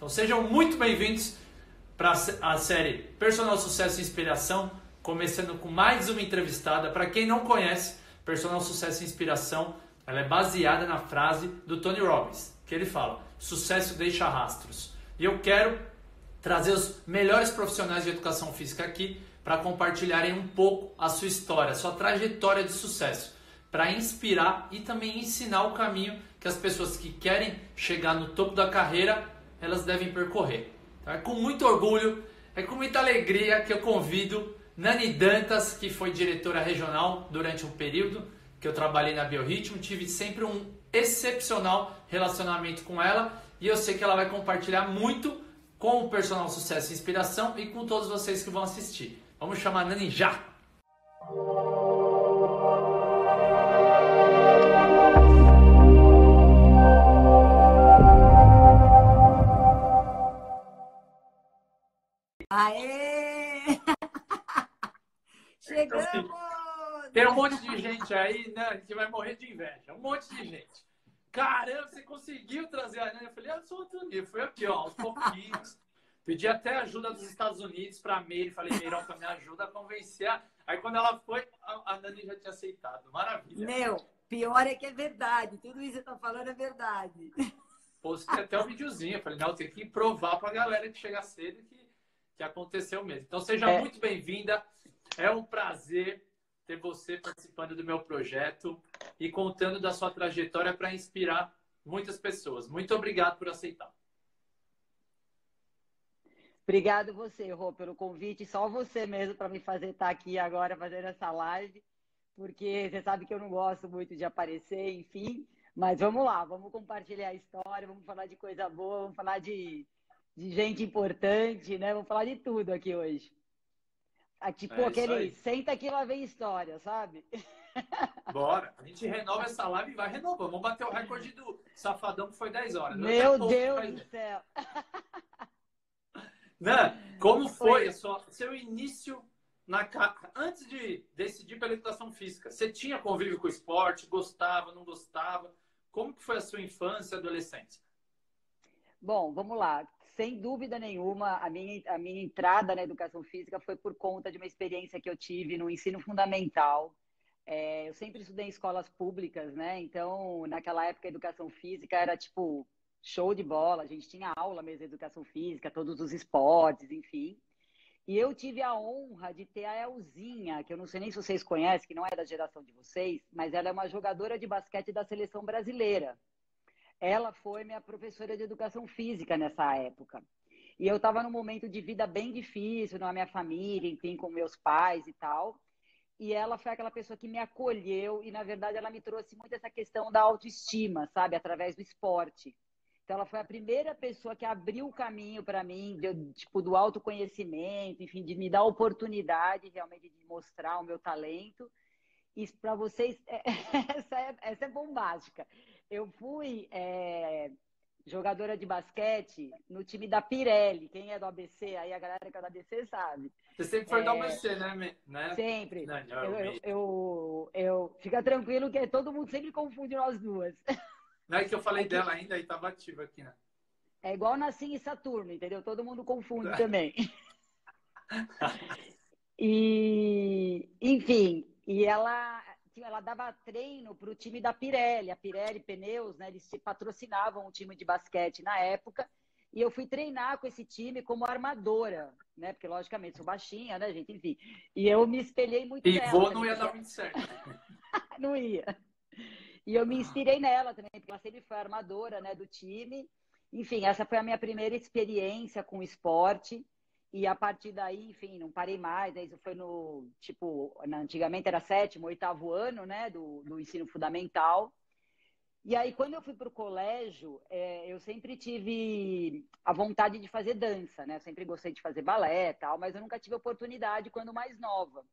Então sejam muito bem-vindos para a série Personal Sucesso e Inspiração, começando com mais uma entrevistada. Para quem não conhece, Personal Sucesso e Inspiração, ela é baseada na frase do Tony Robbins, que ele fala: sucesso deixa rastros. E eu quero trazer os melhores profissionais de educação física aqui para compartilharem um pouco a sua história, a sua trajetória de sucesso, para inspirar e também ensinar o caminho que as pessoas que querem chegar no topo da carreira, elas devem percorrer. Então, é com muito orgulho, é com muita alegria que eu convido Nani Dantas, que foi diretora regional durante um período que eu trabalhei na Biorritmo, tive sempre um excepcional relacionamento com ela e eu sei que ela vai compartilhar muito com o personal sucesso e inspiração e com todos vocês que vão assistir. Vamos chamar a Nani já! Aê! Chegamos! Tem um monte de gente aí, né, que vai morrer de inveja. Um monte de gente. Caramba, você conseguiu trazer a Nani? Eu falei, absolutamente. Foi aqui, ó, aos pouquinhos. Pedi até ajuda dos Estados Unidos para a Meire. Falei, Meiroca, me ajuda a convencer. Aí quando ela foi, a Nani já tinha aceitado. Maravilha. Meu, pior é que é verdade. Tudo isso que você tá falando é verdade. Postei até um videozinho. Eu falei, não, tem que provar para a galera que chega cedo que, que aconteceu mesmo. Então seja é. muito bem-vinda. É um prazer ter você participando do meu projeto e contando da sua trajetória para inspirar muitas pessoas. Muito obrigado por aceitar. Obrigado você, Rô, pelo convite. Só você mesmo para me fazer estar tá aqui agora fazendo essa live, porque você sabe que eu não gosto muito de aparecer, enfim. Mas vamos lá, vamos compartilhar a história, vamos falar de coisa boa, vamos falar de, de gente importante, né? Vamos falar de tudo aqui hoje. Ah, tipo é aquele senta que lá vem história, sabe? Bora, a gente renova essa live e vai renovar. Vamos bater o recorde do Safadão que foi 10 horas. Meu Deus do céu! Né? Como foi a sua, seu início na antes de decidir pela educação física? Você tinha convívio com o esporte? Gostava, não gostava? Como que foi a sua infância e adolescência? Bom, vamos lá. Sem dúvida nenhuma, a minha, a minha entrada na educação física foi por conta de uma experiência que eu tive no ensino fundamental. É, eu sempre estudei em escolas públicas, né? Então, naquela época, a educação física era tipo show de bola, a gente tinha aula mesmo de educação física, todos os esportes, enfim. E eu tive a honra de ter a Elzinha, que eu não sei nem se vocês conhecem, que não é da geração de vocês, mas ela é uma jogadora de basquete da seleção brasileira. Ela foi minha professora de educação física nessa época. E eu estava num momento de vida bem difícil, na minha família, enfim, com meus pais e tal. E ela foi aquela pessoa que me acolheu e, na verdade, ela me trouxe muito essa questão da autoestima, sabe, através do esporte. Então, ela foi a primeira pessoa que abriu o caminho para mim, de, tipo, do autoconhecimento, enfim, de me dar a oportunidade realmente de mostrar o meu talento. E para vocês, essa, é, essa é bombástica. Eu fui é, jogadora de basquete no time da Pirelli. Quem é do ABC, aí a galera que é do ABC sabe. Você sempre foi é, do ABC, né? né? Sempre. Não, não, eu, eu, eu, eu, fica tranquilo que todo mundo sempre confunde nós duas. Não é que eu falei dela ainda e estava ativa aqui, né? É igual Nassim e Saturno, entendeu? Todo mundo confunde também. e, enfim, e ela, ela dava treino para o time da Pirelli, a Pirelli Pneus, né? Eles se patrocinavam um time de basquete na época. E eu fui treinar com esse time como armadora, né? Porque, logicamente, sou baixinha, né, gente? Enfim. E eu me espelhei muito e nela. E vou não ia dar muito certo. não ia. E eu me inspirei nela também, porque ela sempre foi armadora né, do time. Enfim, essa foi a minha primeira experiência com esporte. E a partir daí, enfim, não parei mais. Isso foi no, tipo, antigamente era sétimo, oitavo ano, né, do, do ensino fundamental. E aí, quando eu fui para o colégio, é, eu sempre tive a vontade de fazer dança, né? Eu sempre gostei de fazer balé e tal, mas eu nunca tive oportunidade quando mais nova.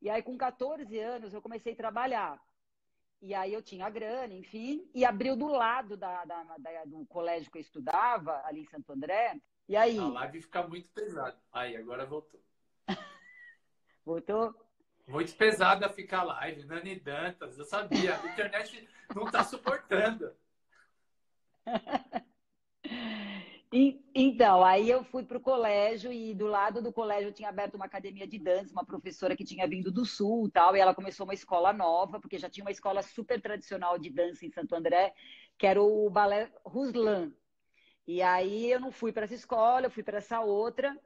E aí, com 14 anos, eu comecei a trabalhar. E aí eu tinha grana, enfim, e abriu do lado da, da, da, do colégio que eu estudava, ali em Santo André. E aí? A live fica muito pesada. Aí, agora voltou. voltou? Muito pesada ficar a live, Nani Dantas, eu sabia. A internet não está suportando. E, então, aí eu fui para o colégio e do lado do colégio tinha aberto uma academia de dança, uma professora que tinha vindo do sul tal, e ela começou uma escola nova, porque já tinha uma escola super tradicional de dança em Santo André, que era o balé Ruslan. E aí eu não fui para essa escola, eu fui para essa outra,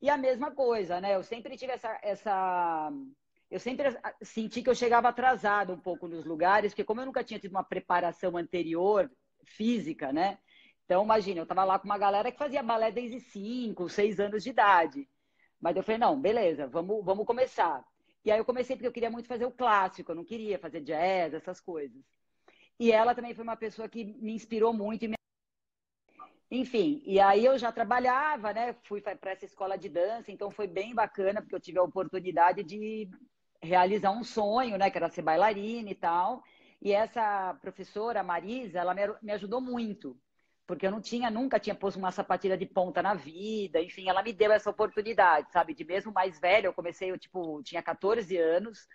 e a mesma coisa, né? Eu sempre tive essa, essa eu sempre senti que eu chegava atrasado um pouco nos lugares, porque como eu nunca tinha tido uma preparação anterior física, né? Então, imagina, eu estava lá com uma galera que fazia balé desde 5, 6 anos de idade. Mas eu falei, não, beleza, vamos, vamos começar. E aí eu comecei porque eu queria muito fazer o clássico, eu não queria fazer jazz, essas coisas. E ela também foi uma pessoa que me inspirou muito e me enfim, e aí eu já trabalhava, né? Fui para essa escola de dança, então foi bem bacana, porque eu tive a oportunidade de realizar um sonho, né? Que era ser bailarina e tal. E essa professora, Marisa, ela me ajudou muito, porque eu não tinha, nunca tinha posto uma sapatilha de ponta na vida, enfim, ela me deu essa oportunidade, sabe? De mesmo mais velha, eu comecei, eu, tipo, tinha 14 anos,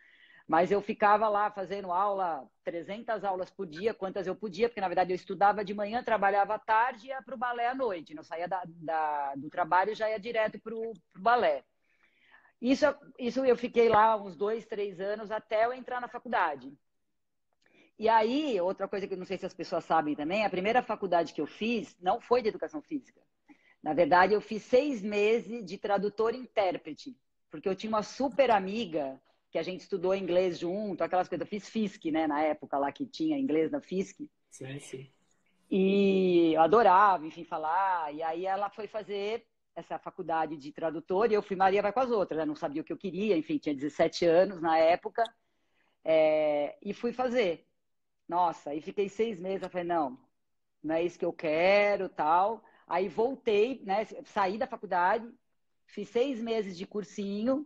mas eu ficava lá fazendo aula, 300 aulas por dia, quantas eu podia, porque na verdade eu estudava de manhã, trabalhava à tarde e ia para o balé à noite. Não saía da, da, do trabalho já ia direto para o balé. Isso, isso eu fiquei lá uns dois, três anos até eu entrar na faculdade. E aí, outra coisa que eu não sei se as pessoas sabem também, a primeira faculdade que eu fiz não foi de educação física. Na verdade, eu fiz seis meses de tradutor e intérprete, porque eu tinha uma super amiga que a gente estudou inglês junto, aquelas coisas. Eu fiz FISC, né, na época lá que tinha inglês na FISC. Sim, sim. E eu adorava, enfim, falar. E aí ela foi fazer essa faculdade de tradutor e eu fui Maria vai com as outras, né? não sabia o que eu queria, enfim, tinha 17 anos na época. É... e fui fazer. Nossa, e fiquei seis meses, eu falei, não, não é isso que eu quero, tal. Aí voltei, né, saí da faculdade, fiz seis meses de cursinho,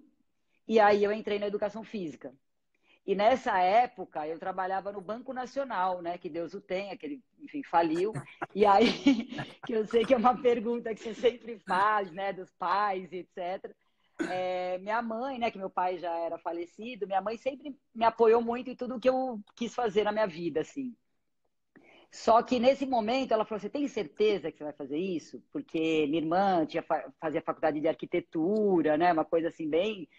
e aí eu entrei na educação física. E nessa época eu trabalhava no Banco Nacional, né? Que Deus o tenha, que ele, enfim, faliu. E aí, que eu sei que é uma pergunta que você sempre faz, né? Dos pais, etc. É, minha mãe, né? Que meu pai já era falecido, minha mãe sempre me apoiou muito em tudo que eu quis fazer na minha vida, assim. Só que nesse momento ela falou: Você tem certeza que você vai fazer isso? Porque minha irmã tinha, fazia faculdade de arquitetura, né? Uma coisa assim, bem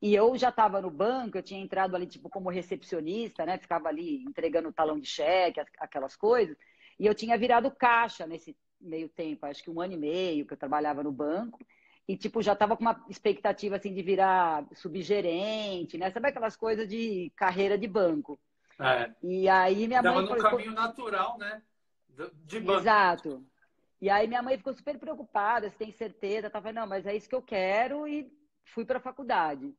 e eu já estava no banco, eu tinha entrado ali tipo como recepcionista, né? Ficava ali entregando o talão de cheque, aquelas coisas. E eu tinha virado caixa nesse meio tempo, acho que um ano e meio que eu trabalhava no banco. E tipo já estava com uma expectativa assim de virar subgerente, né? Sabe aquelas coisas de carreira de banco? É. E aí minha mãe no caminho natural, né? De banco. Exato. E aí minha mãe ficou super preocupada, você tem certeza? Tava, não, mas é isso que eu quero e fui para a faculdade.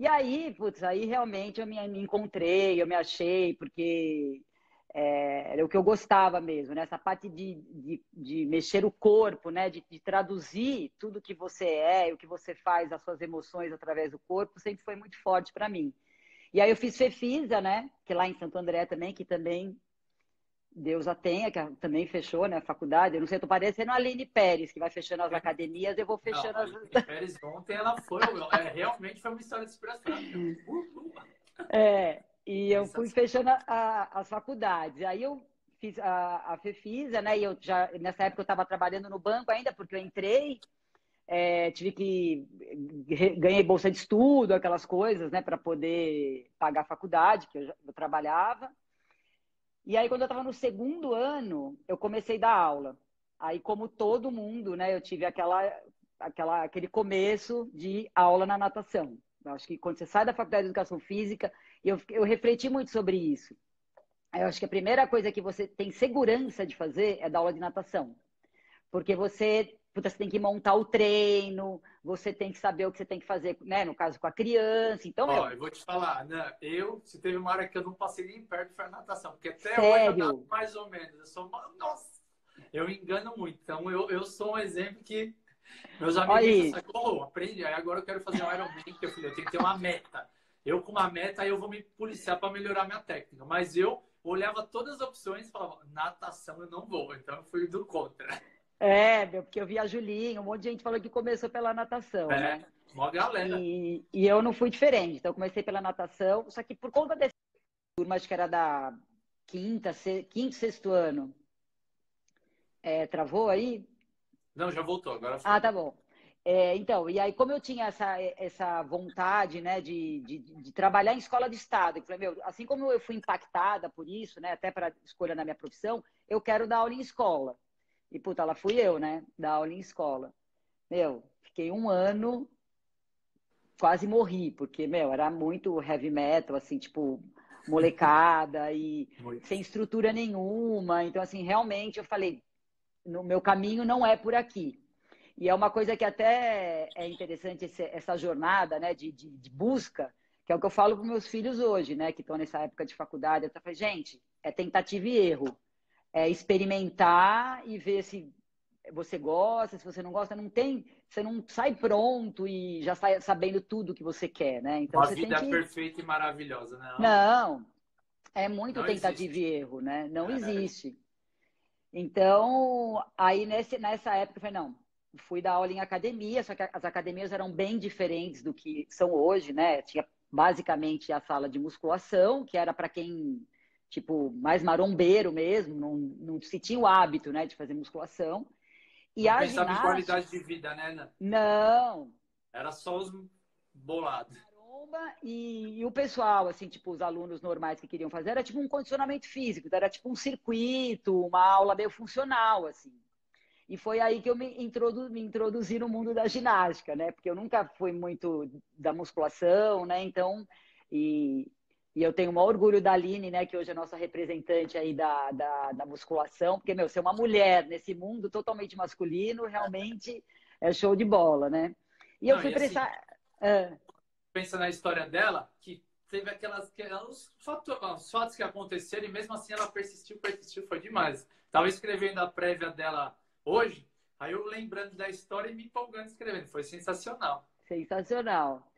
E aí, putz, aí realmente eu me, encontrei, eu me achei, porque é, era o que eu gostava mesmo, né? Essa parte de, de, de mexer o corpo, né? De, de, traduzir tudo que você é, o que você faz, as suas emoções através do corpo, sempre foi muito forte para mim. E aí eu fiz Fefisa, né? Que lá em Santo André também, que também Deus a tenha, que também fechou, né, a faculdade. Eu não sei, eu tô parecendo a Aline Pérez, que vai fechando as academias, eu vou fechando não, as... Aline Pérez ontem, ela foi, é, realmente foi uma história de inspiração. É, e eu fui fechando a, a, as faculdades. Aí eu fiz a, a FEFISA, né, e eu já, nessa época eu estava trabalhando no banco ainda, porque eu entrei, é, tive que, ganhei bolsa de estudo, aquelas coisas, né, para poder pagar a faculdade, que eu, eu trabalhava. E aí, quando eu estava no segundo ano, eu comecei a dar aula. Aí, como todo mundo, né, eu tive aquela, aquela, aquele começo de aula na natação. Eu acho que quando você sai da faculdade de educação física, eu, eu refleti muito sobre isso. Eu acho que a primeira coisa que você tem segurança de fazer é dar aula de natação. Porque você puta, você tem que montar o treino, você tem que saber o que você tem que fazer, né? No caso, com a criança. Então, Ó, meu... eu vou te falar, né? Eu, se teve uma hora que eu não passei nem perto, foi a natação. Porque até Sério? hoje eu mais ou menos. Eu sou Nossa! Eu engano muito. Então, eu, eu sou um exemplo que meus amigos falam, oh, aprende. Aí agora eu quero fazer um Ironman, porque eu, falei, eu tenho que ter uma meta. Eu, com uma meta, aí eu vou me policiar para melhorar minha técnica. Mas eu olhava todas as opções e falava, natação eu não vou. Então, eu fui do contra. É, meu, porque eu vi a Julinha, um monte de gente falou que começou pela natação, é, né? Uma galera. E, e, eu não fui diferente, então eu comecei pela natação, só que por conta desse turma, acho que era da quinta, se, quinto, sexto ano, é, travou aí? Não, já voltou, agora foi. Ah, tá bom. É, então, e aí, como eu tinha essa, essa vontade, né, de, de, de, trabalhar em escola de Estado, eu falei, meu, assim como eu fui impactada por isso, né, até para escolha na minha profissão, eu quero dar aula em escola. E, puta, lá fui eu, né, dar aula em escola. Meu, fiquei um ano, quase morri, porque, meu, era muito heavy metal, assim, tipo, molecada e muito. sem estrutura nenhuma. Então, assim, realmente eu falei, no meu caminho não é por aqui. E é uma coisa que até é interessante esse, essa jornada né, de, de, de, busca, que é o que eu falo para meus filhos hoje, né, que estão nessa época de faculdade. Eu falo, gente, é tentativa e erro. É experimentar e ver se você gosta, se você não gosta, não tem, você não sai pronto e já sai sabendo tudo que você quer, né? Então Uma você vida tem que... perfeita e maravilhosa, né? Não, é muito não tentativa existe. e erro, né? Não é, existe. Então, aí nesse, nessa época eu falei, não, fui dar aula em academia, só que as academias eram bem diferentes do que são hoje, né? Tinha basicamente a sala de musculação, que era para quem, tipo, mais marombeiro mesmo, não, não se tinha o hábito, né, de fazer musculação. E não a pensava ginástica... em qualidade de vida, né, Ana? Não. Era só os bolados. E, e, o pessoal, assim, tipo, os alunos normais que queriam fazer, era tipo um condicionamento físico, então era tipo um circuito, uma aula meio funcional, assim. E foi aí que eu me, introdu, me introduzi no mundo da ginástica, né? Porque eu nunca fui muito da musculação, né? Então, e, e eu tenho o maior orgulho da Aline, né? Que hoje é nossa representante aí da, da, da musculação, porque, meu, ser uma mulher nesse mundo totalmente masculino, realmente é show de bola, né? E eu Não, fui prestar... Assim, ah. Pensa na história dela, que teve aquelas, aquelas fatos, os fatos que aconteceram e mesmo assim ela persistiu, persistiu, foi demais. Tava escrevendo a prévia dela hoje, aí eu lembrando da história e me empolgando escrevendo. Foi sensacional. Sensacional.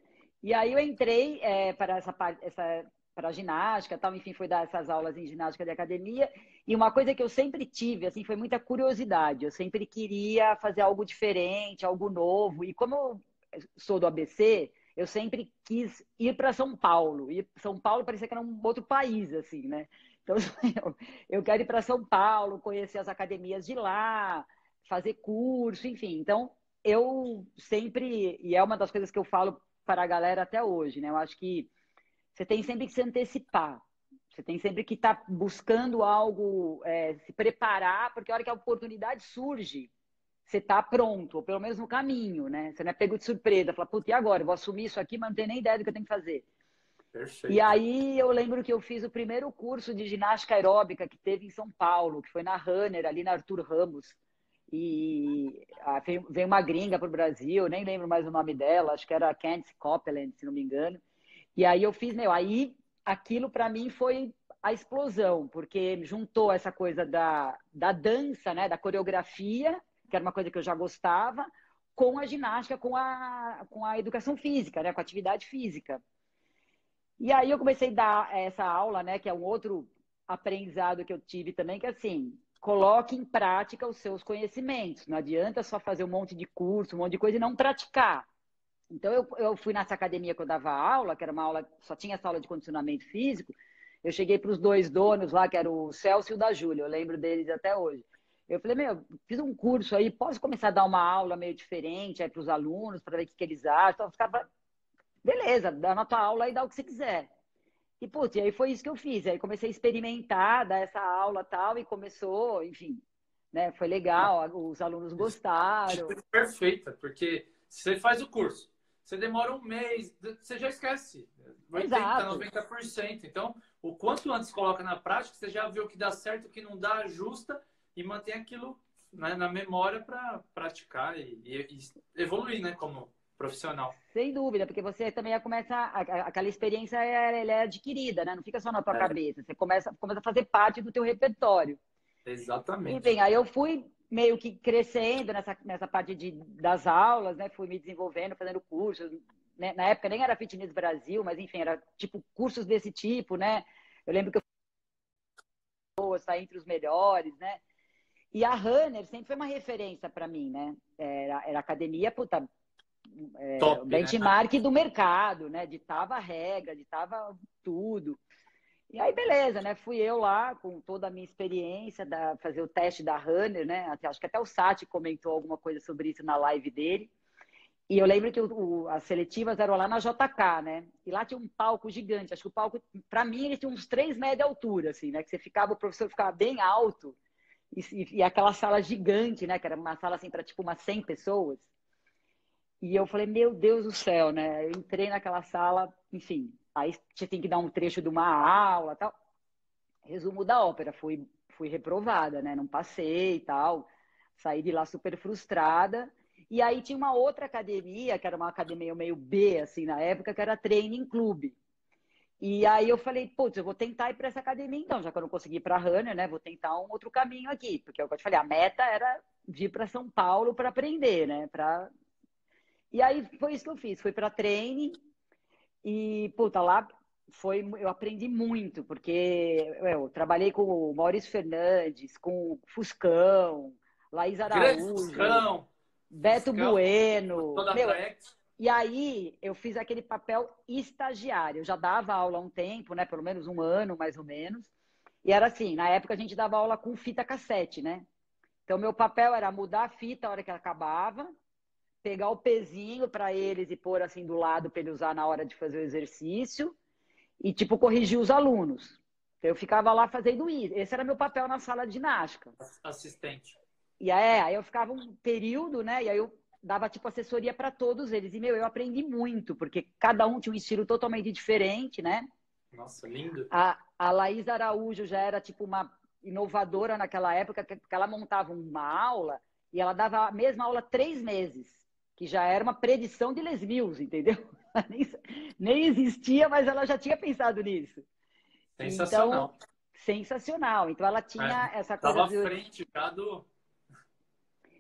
E aí eu entrei é, para essa essa para ginástica, tal, enfim, fui dar essas aulas em ginástica de academia. E uma coisa que eu sempre tive, assim, foi muita curiosidade. Eu sempre queria fazer algo diferente, algo novo. E como eu sou do ABC, eu sempre quis ir para São Paulo. E São Paulo parecia que era um outro país, assim, né? Então, eu quero ir para São Paulo, conhecer as academias de lá, fazer curso, enfim. Então, eu sempre, e é uma das coisas que eu falo para a galera até hoje, né? Eu acho que você tem sempre que se antecipar. Você tem sempre que estar tá buscando algo, é, se preparar, porque a hora que a oportunidade surge, você está pronto, ou pelo menos no caminho, né? Você não é pego de surpresa, fala, puta, e agora? Eu vou assumir isso aqui, mas não tenho nem ideia do que eu tenho que fazer. Perfeito. E aí eu lembro que eu fiz o primeiro curso de ginástica aeróbica que teve em São Paulo, que foi na Runner, ali na Arthur Ramos. E ah, veio uma gringa para o Brasil, nem lembro mais o nome dela, acho que era Candice Copeland, se não me engano. E aí eu fiz, meu, aí aquilo para mim foi a explosão, porque juntou essa coisa da, da dança, né, da coreografia, que era uma coisa que eu já gostava, com a ginástica, com a, com a educação física, né, com a atividade física. E aí eu comecei a dar essa aula, né, que é um outro aprendizado que eu tive também, que é assim, coloque em prática os seus conhecimentos. Não adianta só fazer um monte de curso, um monte de coisa e não praticar. Então eu, eu fui nessa academia que eu dava aula, que era uma aula, só tinha essa aula de condicionamento físico. Eu cheguei para os dois donos lá, que era o Celso e o da Júlia, eu lembro deles até hoje. Eu falei, meu, fiz um curso aí, posso começar a dar uma aula meio diferente aí para os alunos, para ver o que, que eles acham? Então, eu ficava beleza, dá na tua aula e dá o que você quiser. E, putz, e aí foi isso que eu fiz. Aí comecei a experimentar, dar essa aula tal, e começou, enfim, né? Foi legal, os alunos gostaram. Perfeita, porque você faz o curso, você demora um mês, você já esquece. 80, Exato. 90%. Então, o quanto antes coloca na prática, você já vê o que dá certo, o que não dá, ajusta e mantém aquilo né, na memória para praticar e, e, e evoluir, né? Como profissional. Sem dúvida, porque você também começa, aquela experiência é, ela é adquirida, né? Não fica só na tua é. cabeça, você começa, começa a fazer parte do teu repertório. Exatamente. Enfim, aí eu fui meio que crescendo nessa, nessa parte de, das aulas, né? Fui me desenvolvendo, fazendo cursos. Né? Na época nem era Fitness Brasil, mas enfim, era tipo cursos desse tipo, né? Eu lembro que eu estar entre os melhores, né? E a Runner sempre foi uma referência para mim, né? Era, era academia, puta, é, Top, benchmark né? do mercado, né? Ditava a regra, ditava tudo. E aí, beleza, né? Fui eu lá com toda a minha experiência, da, fazer o teste da Runner, né? Até, acho que até o Sati comentou alguma coisa sobre isso na live dele. E eu lembro que o, o, as seletivas eram lá na JK, né? E lá tinha um palco gigante. Acho que o palco, para mim, ele tinha uns três metros de altura, assim, né? Que você ficava, o professor ficava bem alto. E, e aquela sala gigante, né? Que era uma sala, assim, para tipo umas 100 pessoas. E eu falei, meu Deus do céu, né? Eu entrei naquela sala, enfim. Aí você tem que dar um trecho de uma aula tal. Resumo da ópera, fui, fui reprovada, né? Não passei e tal. Saí de lá super frustrada. E aí tinha uma outra academia, que era uma academia meio B, assim, na época, que era Training Club. E aí eu falei, putz, eu vou tentar ir para essa academia então, já que eu não consegui ir para a Runner, né? Vou tentar um outro caminho aqui, porque é eu te falei, a meta era vir para São Paulo para aprender, né? Pra... E aí foi isso que eu fiz, fui para training e, puta, lá foi, eu aprendi muito, porque eu trabalhei com o Maurício Fernandes, com o Fuscão, Laís Araújo. Fuscão. Beto Bueno. Meu, e aí eu fiz aquele papel estagiário. Eu já dava aula há um tempo, né? Pelo menos um ano, mais ou menos. E era assim, na época a gente dava aula com fita cassete, né? Então meu papel era mudar a fita a hora que ela acabava, pegar o pezinho para eles e pôr assim do lado para ele usar na hora de fazer o exercício e tipo corrigir os alunos. Então, eu ficava lá fazendo isso. Esse era meu papel na sala de ginástica. Assistente. E aí, aí eu ficava um período, né? E aí eu dava tipo assessoria para todos eles. E meu, eu aprendi muito, porque cada um tinha um estilo totalmente diferente, né? Nossa, lindo. A, a Laís Araújo já era tipo uma inovadora naquela época, porque ela montava uma aula e ela dava a mesma aula três meses, que já era uma predição de Les Mills, entendeu? nem, existia, mas ela já tinha pensado nisso. Sensacional. Então, sensacional. Então ela tinha é, essa coisa. Estava à frente já do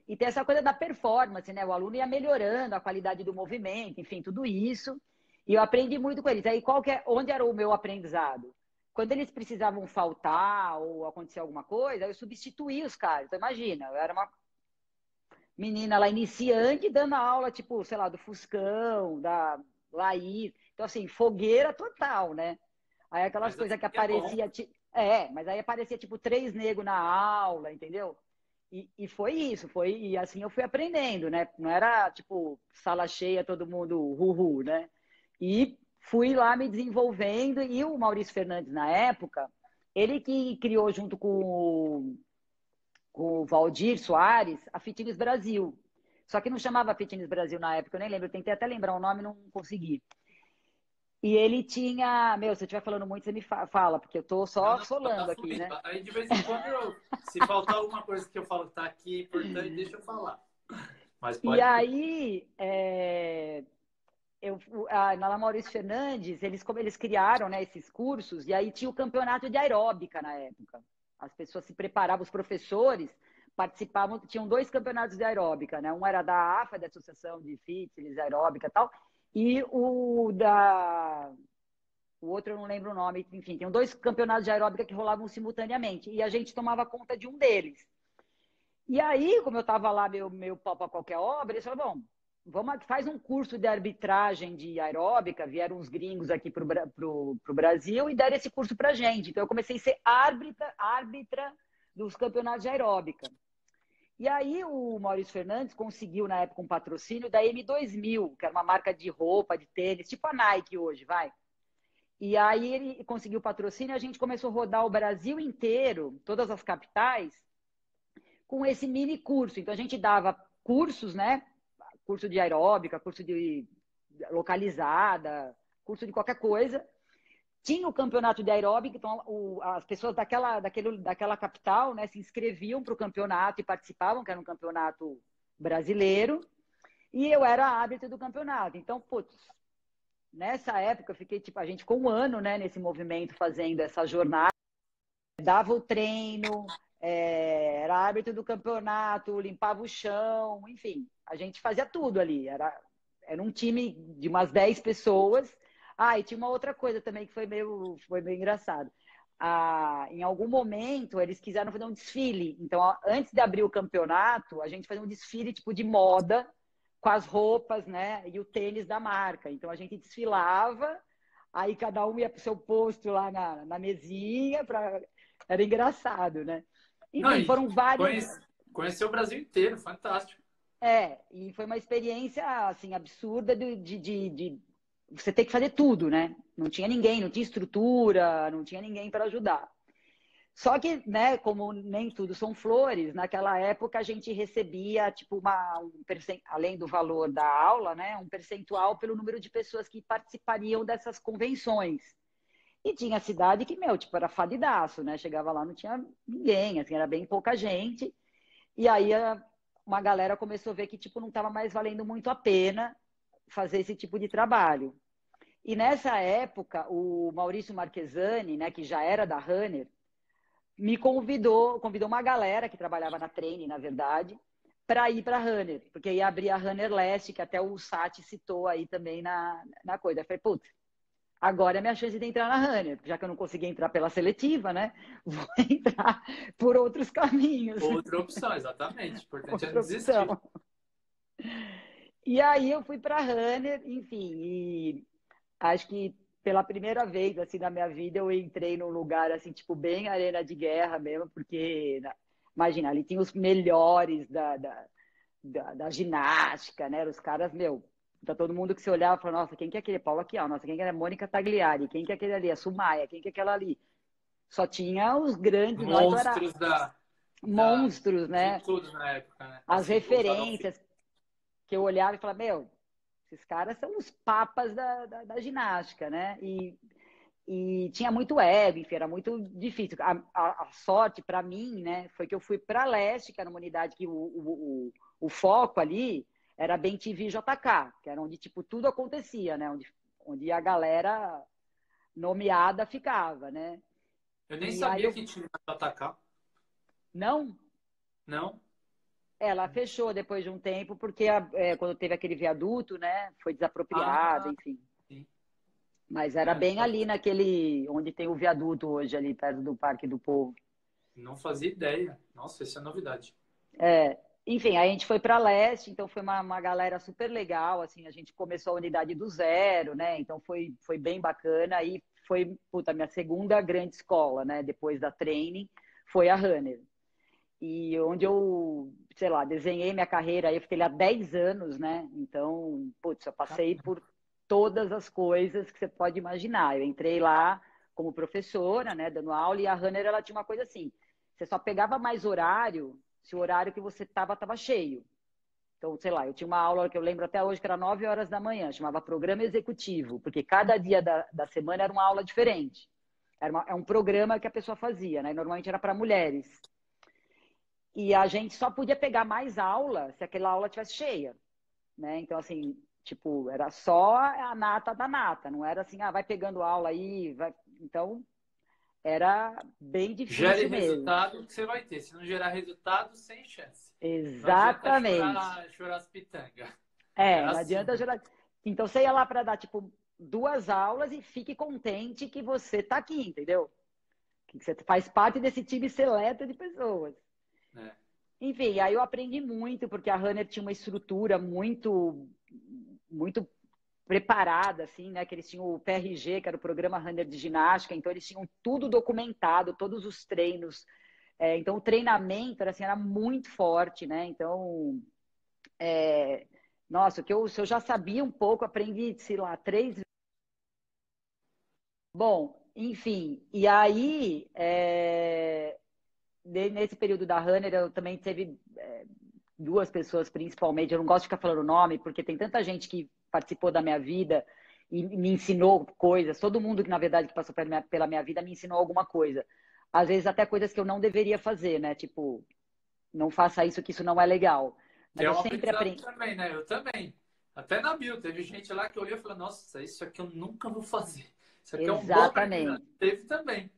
e tem essa coisa da performance, né? O aluno ia melhorando a qualidade do movimento, enfim, tudo isso. E eu aprendi muito com eles. Aí, qual é, onde era o meu aprendizado? Quando eles precisavam faltar ou acontecer alguma coisa, eu substituía os caras. Então, imagina, eu era uma menina lá iniciante dando aula, tipo, sei lá, do Fuscão, da Laís. Então, assim, fogueira total, né? Aí aquelas coisas que aparecia. É, mas aí aparecia, tipo, três negros na aula, entendeu? E, e, foi isso, foi e assim eu fui aprendendo, né? Não era tipo sala cheia, todo mundo ru né? E fui lá me desenvolvendo e o Maurício Fernandes na época, ele que criou junto com, com o Valdir Soares a Fitness Brasil. Só que não chamava Fitness Brasil na época, eu nem lembro, eu tentei até lembrar o nome, não consegui. E ele tinha. Meu, se eu estiver falando muito, você me fala, porque eu tô só não, solando tá aqui, né? Aí de vez em quando, eu, se faltar alguma coisa que eu falo que tá aqui importante, deixa eu falar. Mas pode... E aí, é... eu, a, na Maurício Fernandes, eles, como eles criaram né, esses cursos, e aí tinha o campeonato de aeróbica na época. As pessoas se preparavam, os professores participavam, tinham dois campeonatos de aeróbica, né? Um era da AFA, da Associação de Fitness Aeróbica e tal, e o da. O outro eu não lembro o nome, enfim, tem dois campeonatos de aeróbica que rolavam simultaneamente. E a gente tomava conta de um deles. E aí, como eu estava lá, meu, meu pau para qualquer obra, eles falaram: bom, vamos, faz um curso de arbitragem de aeróbica. Vieram uns gringos aqui para o Brasil e deram esse curso para gente. Então, eu comecei a ser árbitra, árbitra dos campeonatos de aeróbica. E aí o Maurício Fernandes conseguiu, na época, um patrocínio da M2000, que era uma marca de roupa, de tênis, tipo a Nike hoje, vai. E aí ele conseguiu o patrocínio a gente começou a rodar o Brasil inteiro, todas as capitais, com esse mini curso. Então a gente dava cursos, né? Curso de aeróbica, curso de localizada, curso de qualquer coisa. Tinha o campeonato de aeróbica, então o, as pessoas daquela, daquele, daquela capital né, se inscreviam para o campeonato e participavam, que era um campeonato brasileiro, e eu era árbitro do campeonato. Então, putz, nessa época eu fiquei, tipo, a gente ficou um ano né, nesse movimento fazendo essa jornada, dava o treino, é, era árbitro do campeonato, limpava o chão, enfim, a gente fazia tudo ali. Era, era um time de umas 10 pessoas ah, e tinha uma outra coisa também que foi meio, foi meio engraçado. Ah, em algum momento, eles quiseram fazer um desfile. Então, antes de abrir o campeonato, a gente fazia um desfile tipo de moda, com as roupas, né? E o tênis da marca. Então, a gente desfilava, Aí cada um ia pro seu posto lá na, na mesinha, pra... era engraçado, né? Enfim, foram vários. Conhece, conheceu o Brasil inteiro, fantástico. É, e foi uma experiência assim absurda de, de, de, de, você ter que fazer tudo, né? Não tinha ninguém, não tinha estrutura, não tinha ninguém para ajudar. Só que, né, como nem tudo são flores, naquela época a gente recebia, tipo, uma, um além do valor da aula, né, um percentual pelo número de pessoas que participariam dessas convenções. E tinha cidade que, meu, tipo, era fadidaço, né? Chegava lá, não tinha ninguém, assim, era bem pouca gente. E aí uma galera começou a ver que, tipo, não estava mais valendo muito a pena fazer esse tipo de trabalho. E nessa época, o Maurício Marquesani, né, que já era da Runner, me convidou, convidou uma galera que trabalhava na Treine, na verdade, para ir para a Runner, porque ia abrir a Runner Leste, que até o Sati citou aí também na, na coisa. Eu falei, putz, agora é minha chance de entrar na Runner, já que eu não consegui entrar pela seletiva, né? Vou entrar por outros caminhos. Outra opção, exatamente. Importante é Outra é desistir. Opção. E aí eu fui para a Runner, enfim, e acho que pela primeira vez assim na minha vida eu entrei num lugar assim tipo bem arena de guerra mesmo porque imagina ali tinha os melhores da, da, da, da ginástica né os caras meu tá todo mundo que se olhava e falava nossa quem que é aquele Paulo aqui ó? Nossa quem que é? A Mônica Tagliari. Quem que é aquele ali? A Sumaia. Quem que é aquela ali? Só tinha os grandes monstros da monstros da, né? tudo na época né? as referências que eu olhava e falava meu esses caras são os papas da, da, da ginástica, né? E, e tinha muito ego, enfim, era muito difícil. A, a, a sorte para mim, né, foi que eu fui para leste, que era uma unidade que o, o, o, o, foco ali era bem TV JK, que era onde tipo tudo acontecia, né? Onde, onde a galera nomeada ficava, né? Eu nem e sabia eu... que tinha JK. Não? Não? Ela fechou depois de um tempo, porque é, quando teve aquele viaduto, né? Foi desapropriado, ah, enfim. Sim. Mas era é, bem tá. ali naquele. onde tem o viaduto hoje, ali perto do Parque do Povo. Não fazia ideia. Nossa, isso é novidade. É, enfim, aí a gente foi para leste, então foi uma, uma galera super legal, assim, a gente começou a unidade do zero, né? Então foi, foi bem bacana. Aí foi, puta, minha segunda grande escola, né? Depois da training, foi a Runner e onde eu, sei lá, desenhei minha carreira, eu fiquei lá 10 anos, né? Então, putz, eu passei por todas as coisas que você pode imaginar. Eu entrei lá como professora, né, dando aula, e a Runner, ela tinha uma coisa assim, você só pegava mais horário se o horário que você estava estava cheio. Então, sei lá, eu tinha uma aula que eu lembro até hoje que era 9 horas da manhã, chamava Programa Executivo, porque cada dia da, da semana era uma aula diferente. Era uma, é um programa que a pessoa fazia, né? Normalmente era para mulheres. E a gente só podia pegar mais aula se aquela aula tivesse cheia, né? Então, assim, tipo, era só a nata da nata, não era assim, ah, vai pegando aula aí, vai... Então, era bem difícil Gere mesmo. resultado que você vai ter. Se não gerar resultado, sem chance. Exatamente. Não chorar, chorar as pitangas. É, não assim. adianta chorar. Então, você ia lá para dar, tipo, duas aulas e fique contente que você está aqui, entendeu? Que você faz parte desse time seleto de pessoas. É. Enfim, aí eu aprendi muito, porque a Runner tinha uma estrutura muito, muito preparada, assim, né? Que eles tinham o PRG, que era o Programa Runner de Ginástica, então eles tinham tudo documentado, todos os treinos. É, então o treinamento era, assim, era muito forte, né? Então, é, nossa, o que eu, eu já sabia um pouco, aprendi, sei lá, três Bom, enfim, e aí é, nesse período da Runner, eu também teve é, duas pessoas, principalmente. Eu não gosto de ficar falando nome, porque tem tanta gente que participou da minha vida e me ensinou coisas. Todo mundo que, na verdade, que passou pela minha, pela minha vida me ensinou alguma coisa. Às vezes, até coisas que eu não deveria fazer, né? Tipo, não faça isso, que isso não é legal. Mas é eu sempre aprendi. também, né? Eu também. Até na Bio, teve gente lá que olhou e falou: Nossa, isso aqui eu nunca vou fazer. Isso aqui Exatamente. é um bom Teve também.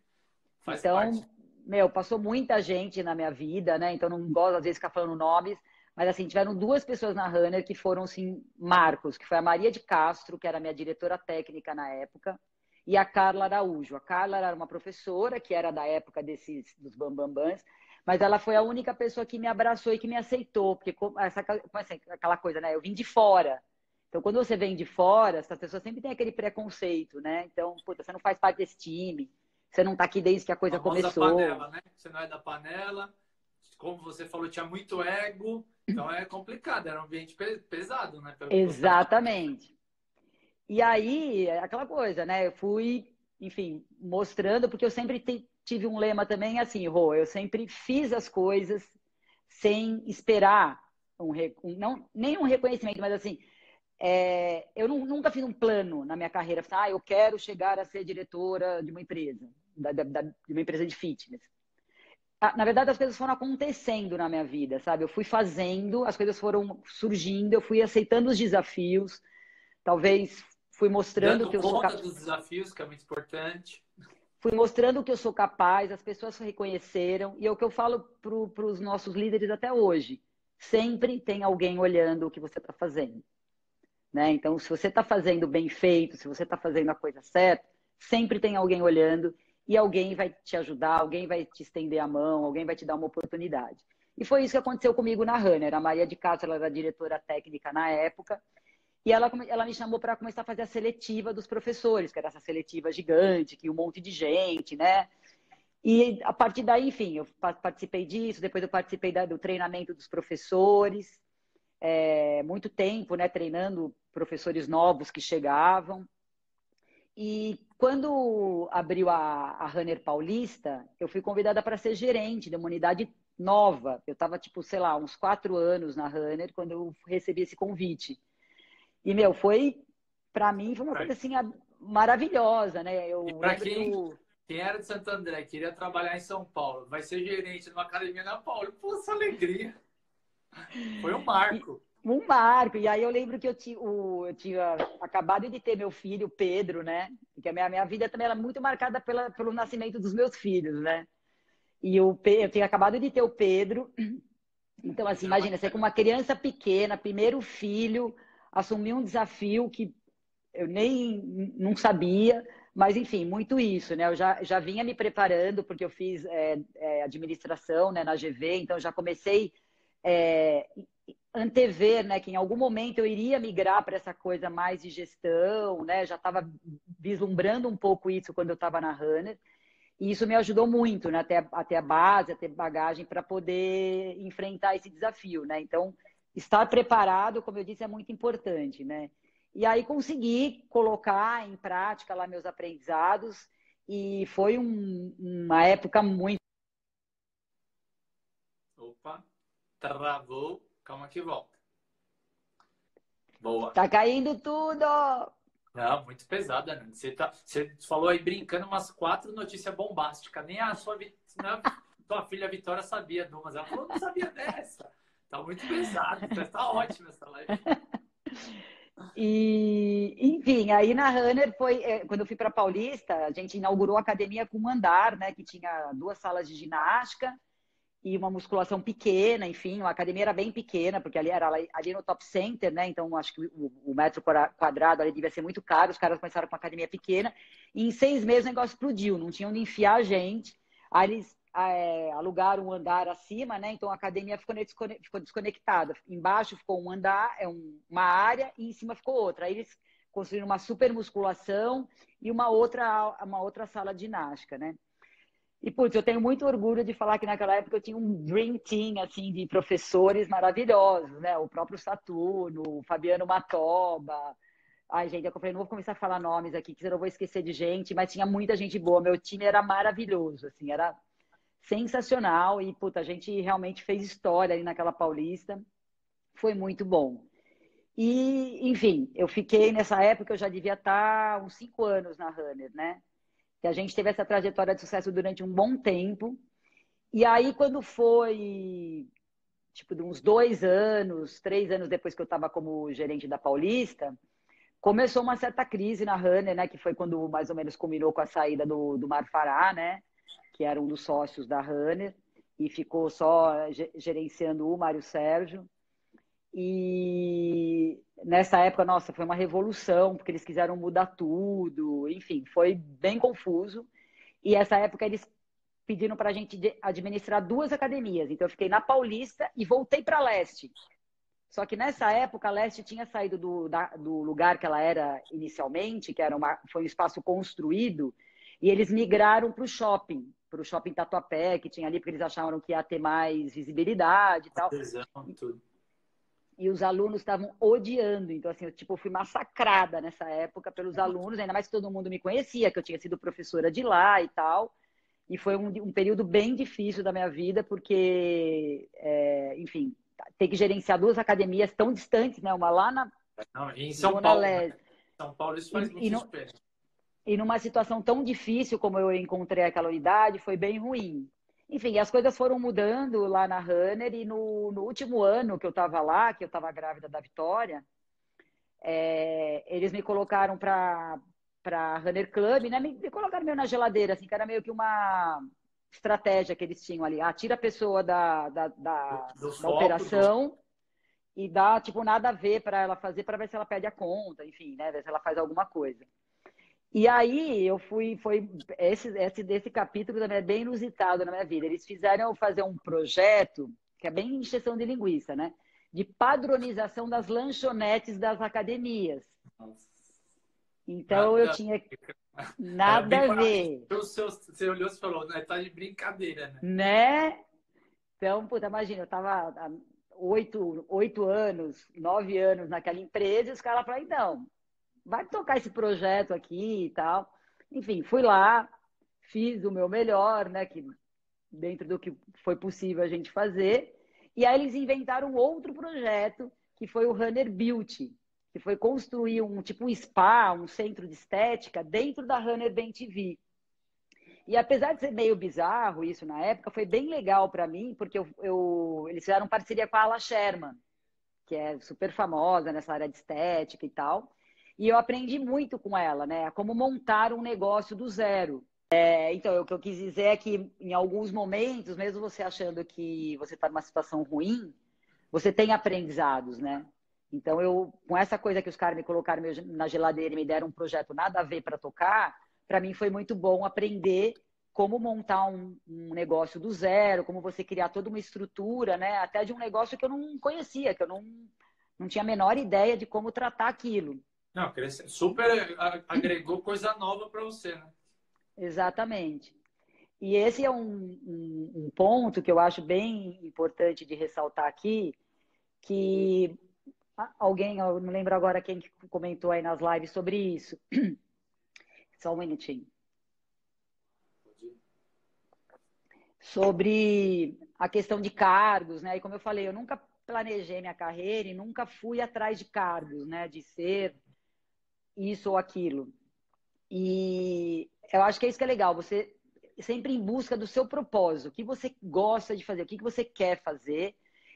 Faz então, parte meu, passou muita gente na minha vida, né? Então não gosto às vezes de ficar falando nomes, mas assim, tiveram duas pessoas na Runner que foram assim marcos, que foi a Maria de Castro, que era minha diretora técnica na época, e a Carla Araújo. A Carla era uma professora que era da época desses dos bambambãs, mas ela foi a única pessoa que me abraçou e que me aceitou, porque essa assim, aquela coisa, né? Eu vim de fora. Então, quando você vem de fora, as pessoas sempre têm aquele preconceito, né? Então, puta, você não faz parte desse time, você não está aqui desde que a coisa a começou. panela, né? Você não é da panela, como você falou, tinha muito ego, então é complicado, era um ambiente pesado, né? Exatamente. E aí, aquela coisa, né? Eu fui, enfim, mostrando, porque eu sempre tive um lema também assim, Rô, eu sempre fiz as coisas sem esperar um, não, nem um reconhecimento, mas assim, é, eu não, nunca fiz um plano na minha carreira, ah, eu quero chegar a ser diretora de uma empresa, da, da, de uma empresa de fitness. Ah, na verdade, as coisas foram acontecendo na minha vida, sabe? Eu fui fazendo, as coisas foram surgindo, eu fui aceitando os desafios, talvez fui mostrando Dando que eu sou capaz. dos desafios, que é muito importante. Fui mostrando que eu sou capaz, as pessoas reconheceram, e é o que eu falo para os nossos líderes até hoje. Sempre tem alguém olhando o que você está fazendo. Né? Então, se você está fazendo bem feito, se você está fazendo a coisa certa, sempre tem alguém olhando e alguém vai te ajudar, alguém vai te estender a mão, alguém vai te dar uma oportunidade. E foi isso que aconteceu comigo na Runner. A Maria de Castro ela era diretora técnica na época, e ela, ela me chamou para começar a fazer a seletiva dos professores, que era essa seletiva gigante, que um monte de gente, né? E a partir daí, enfim, eu participei disso, depois eu participei do treinamento dos professores, é, muito tempo, né, treinando professores novos que chegavam. E quando abriu a, a Runner Paulista, eu fui convidada para ser gerente de uma unidade nova. Eu estava, tipo, sei lá, uns quatro anos na Runner quando eu recebi esse convite. E, meu, foi, para mim, foi uma coisa assim maravilhosa, né? Eu e para quem, do... quem era de Santo André, queria trabalhar em São Paulo, vai ser gerente numa academia na Paulo, pô, essa alegria. Foi um marco. Um marco. E aí eu lembro que eu, tinha, eu tinha acabado de ter meu filho, Pedro, né? Porque a minha, minha vida também era muito marcada pela, pelo nascimento dos meus filhos, né? E o, eu tinha acabado de ter o Pedro. Então, assim, imagina, você com uma criança pequena, primeiro filho, assumir um desafio que eu nem não sabia, mas enfim, muito isso, né? Eu já, já vinha me preparando, porque eu fiz é, é, administração né, na GV, então já comecei é, antever, né, que em algum momento eu iria migrar para essa coisa mais de gestão, né? Já estava vislumbrando um pouco isso quando eu estava na Runner. E isso me ajudou muito, né? Até, até a base, até bagagem para poder enfrentar esse desafio, né? Então, estar preparado, como eu disse, é muito importante, né? E aí consegui colocar em prática lá meus aprendizados e foi um, uma época muito. Opa! Travou. Calma que volta. Boa. Tá caindo tudo! Não, muito pesada, né? Você, tá, você falou aí brincando umas quatro notícias bombásticas. Nem a sua, não, tua filha Vitória sabia de umas. Ela falou, não sabia dessa. Tá muito pesado. Tá ótima essa live. E, enfim, aí na Runner foi, é, quando eu fui para Paulista, a gente inaugurou a academia com um andar, né, que tinha duas salas de ginástica e uma musculação pequena, enfim, a academia era bem pequena, porque ali era ali no top center, né? Então acho que o, o metro quadrado ali devia ser muito caro, os caras começaram com uma academia pequena, e em seis meses o negócio explodiu, não tinham onde enfiar a gente. Aí eles é, alugaram um andar acima, né? Então a academia ficou, ficou desconectada. Embaixo ficou um andar, é um, uma área, e em cima ficou outra. Aí eles construíram uma super musculação e uma outra, uma outra sala de ginástica, né? E, putz, eu tenho muito orgulho de falar que naquela época eu tinha um dream team, assim, de professores maravilhosos, né? O próprio Saturno, o Fabiano Matoba. Ai, gente, eu falei, não vou começar a falar nomes aqui, que senão eu vou esquecer de gente, mas tinha muita gente boa. Meu time era maravilhoso, assim, era sensacional. E, puta, a gente realmente fez história ali naquela Paulista. Foi muito bom. E, enfim, eu fiquei nessa época, eu já devia estar uns cinco anos na Runner, né? Que a gente teve essa trajetória de sucesso durante um bom tempo. E aí, quando foi, tipo, uns dois anos, três anos depois que eu estava como gerente da Paulista, começou uma certa crise na Runner, né? Que foi quando mais ou menos combinou com a saída do, do Marfará, né? Que era um dos sócios da Runner. E ficou só gerenciando o Mário Sérgio. E nessa época, nossa, foi uma revolução, porque eles quiseram mudar tudo, enfim, foi bem confuso. E essa época eles pediram para a gente administrar duas academias. Então eu fiquei na Paulista e voltei para Leste. Só que nessa época a Leste tinha saído do, da, do lugar que ela era inicialmente, que era uma, foi um espaço construído, e eles migraram para o shopping, para o shopping Tatuapé, que tinha ali, porque eles acharam que ia ter mais visibilidade e tal. Tesão, tudo. E os alunos estavam odiando. Então, assim, eu tipo, fui massacrada nessa época pelos alunos, ainda mais que todo mundo me conhecia, que eu tinha sido professora de lá e tal. E foi um, um período bem difícil da minha vida, porque, é, enfim, ter que gerenciar duas academias tão distantes, né? Uma lá na. Não, em São Paulo. Né? São Paulo, isso faz e, muito e, no, e numa situação tão difícil como eu encontrei aquela unidade, foi bem ruim. Enfim, as coisas foram mudando lá na Runner e no, no último ano que eu estava lá, que eu estava grávida da Vitória, é, eles me colocaram para para Runner Club, né? Me, me, colocaram meio na geladeira, assim, que era meio que uma estratégia que eles tinham ali. Ah, tira a pessoa da, da, da, da operação e dá, tipo, nada a ver para ela fazer para ver se ela pede a conta, enfim, né? Ver se ela faz alguma coisa. E aí eu fui, foi esse, esse desse capítulo também é bem inusitado na minha vida. Eles fizeram eu fazer um projeto que é bem injeção de linguiça, né? De padronização das lanchonetes das academias. Então nada, eu tinha nada a ver. O seu, você olhou e falou, né? Tá de brincadeira, né? Né? Então, puta, imagina, eu tava há oito, oito anos, nove anos naquela empresa e os caras falaram, então, vai tocar esse projeto aqui e tal. Enfim, fui lá, fiz o meu melhor, né? Que dentro do que foi possível a gente fazer. E aí eles inventaram outro projeto, que foi o Runner Beauty, que foi construir um tipo um spa, um centro de estética dentro da Runner Ben TV. E apesar de ser meio bizarro isso na época, foi bem legal para mim, porque eu, eu, eles fizeram parceria com a Ala Sherman, que é super famosa nessa área de estética e tal. E eu aprendi muito com ela, né? Como montar um negócio do zero. É, então, o que eu quis dizer é que em alguns momentos, mesmo você achando que você está numa situação ruim, você tem aprendizados, né? Então, eu, com essa coisa que os caras me colocaram na geladeira e me deram um projeto nada a ver para tocar, para mim foi muito bom aprender como montar um, um, negócio do zero, como você criar toda uma estrutura, né? Até de um negócio que eu não conhecia, que eu não, não tinha a menor ideia de como tratar aquilo. Não, super agregou coisa nova para você, né? Exatamente. E esse é um, um, um, ponto que eu acho bem importante de ressaltar aqui, que alguém, eu não lembro agora quem comentou aí nas lives sobre isso. Só um minutinho. Sobre a questão de cargos, né? E como eu falei, eu nunca planejei minha carreira e nunca fui atrás de cargos, né? De ser isso ou aquilo. E eu acho que é isso que é legal, você sempre em busca do seu propósito, o que você gosta de fazer, o que você quer fazer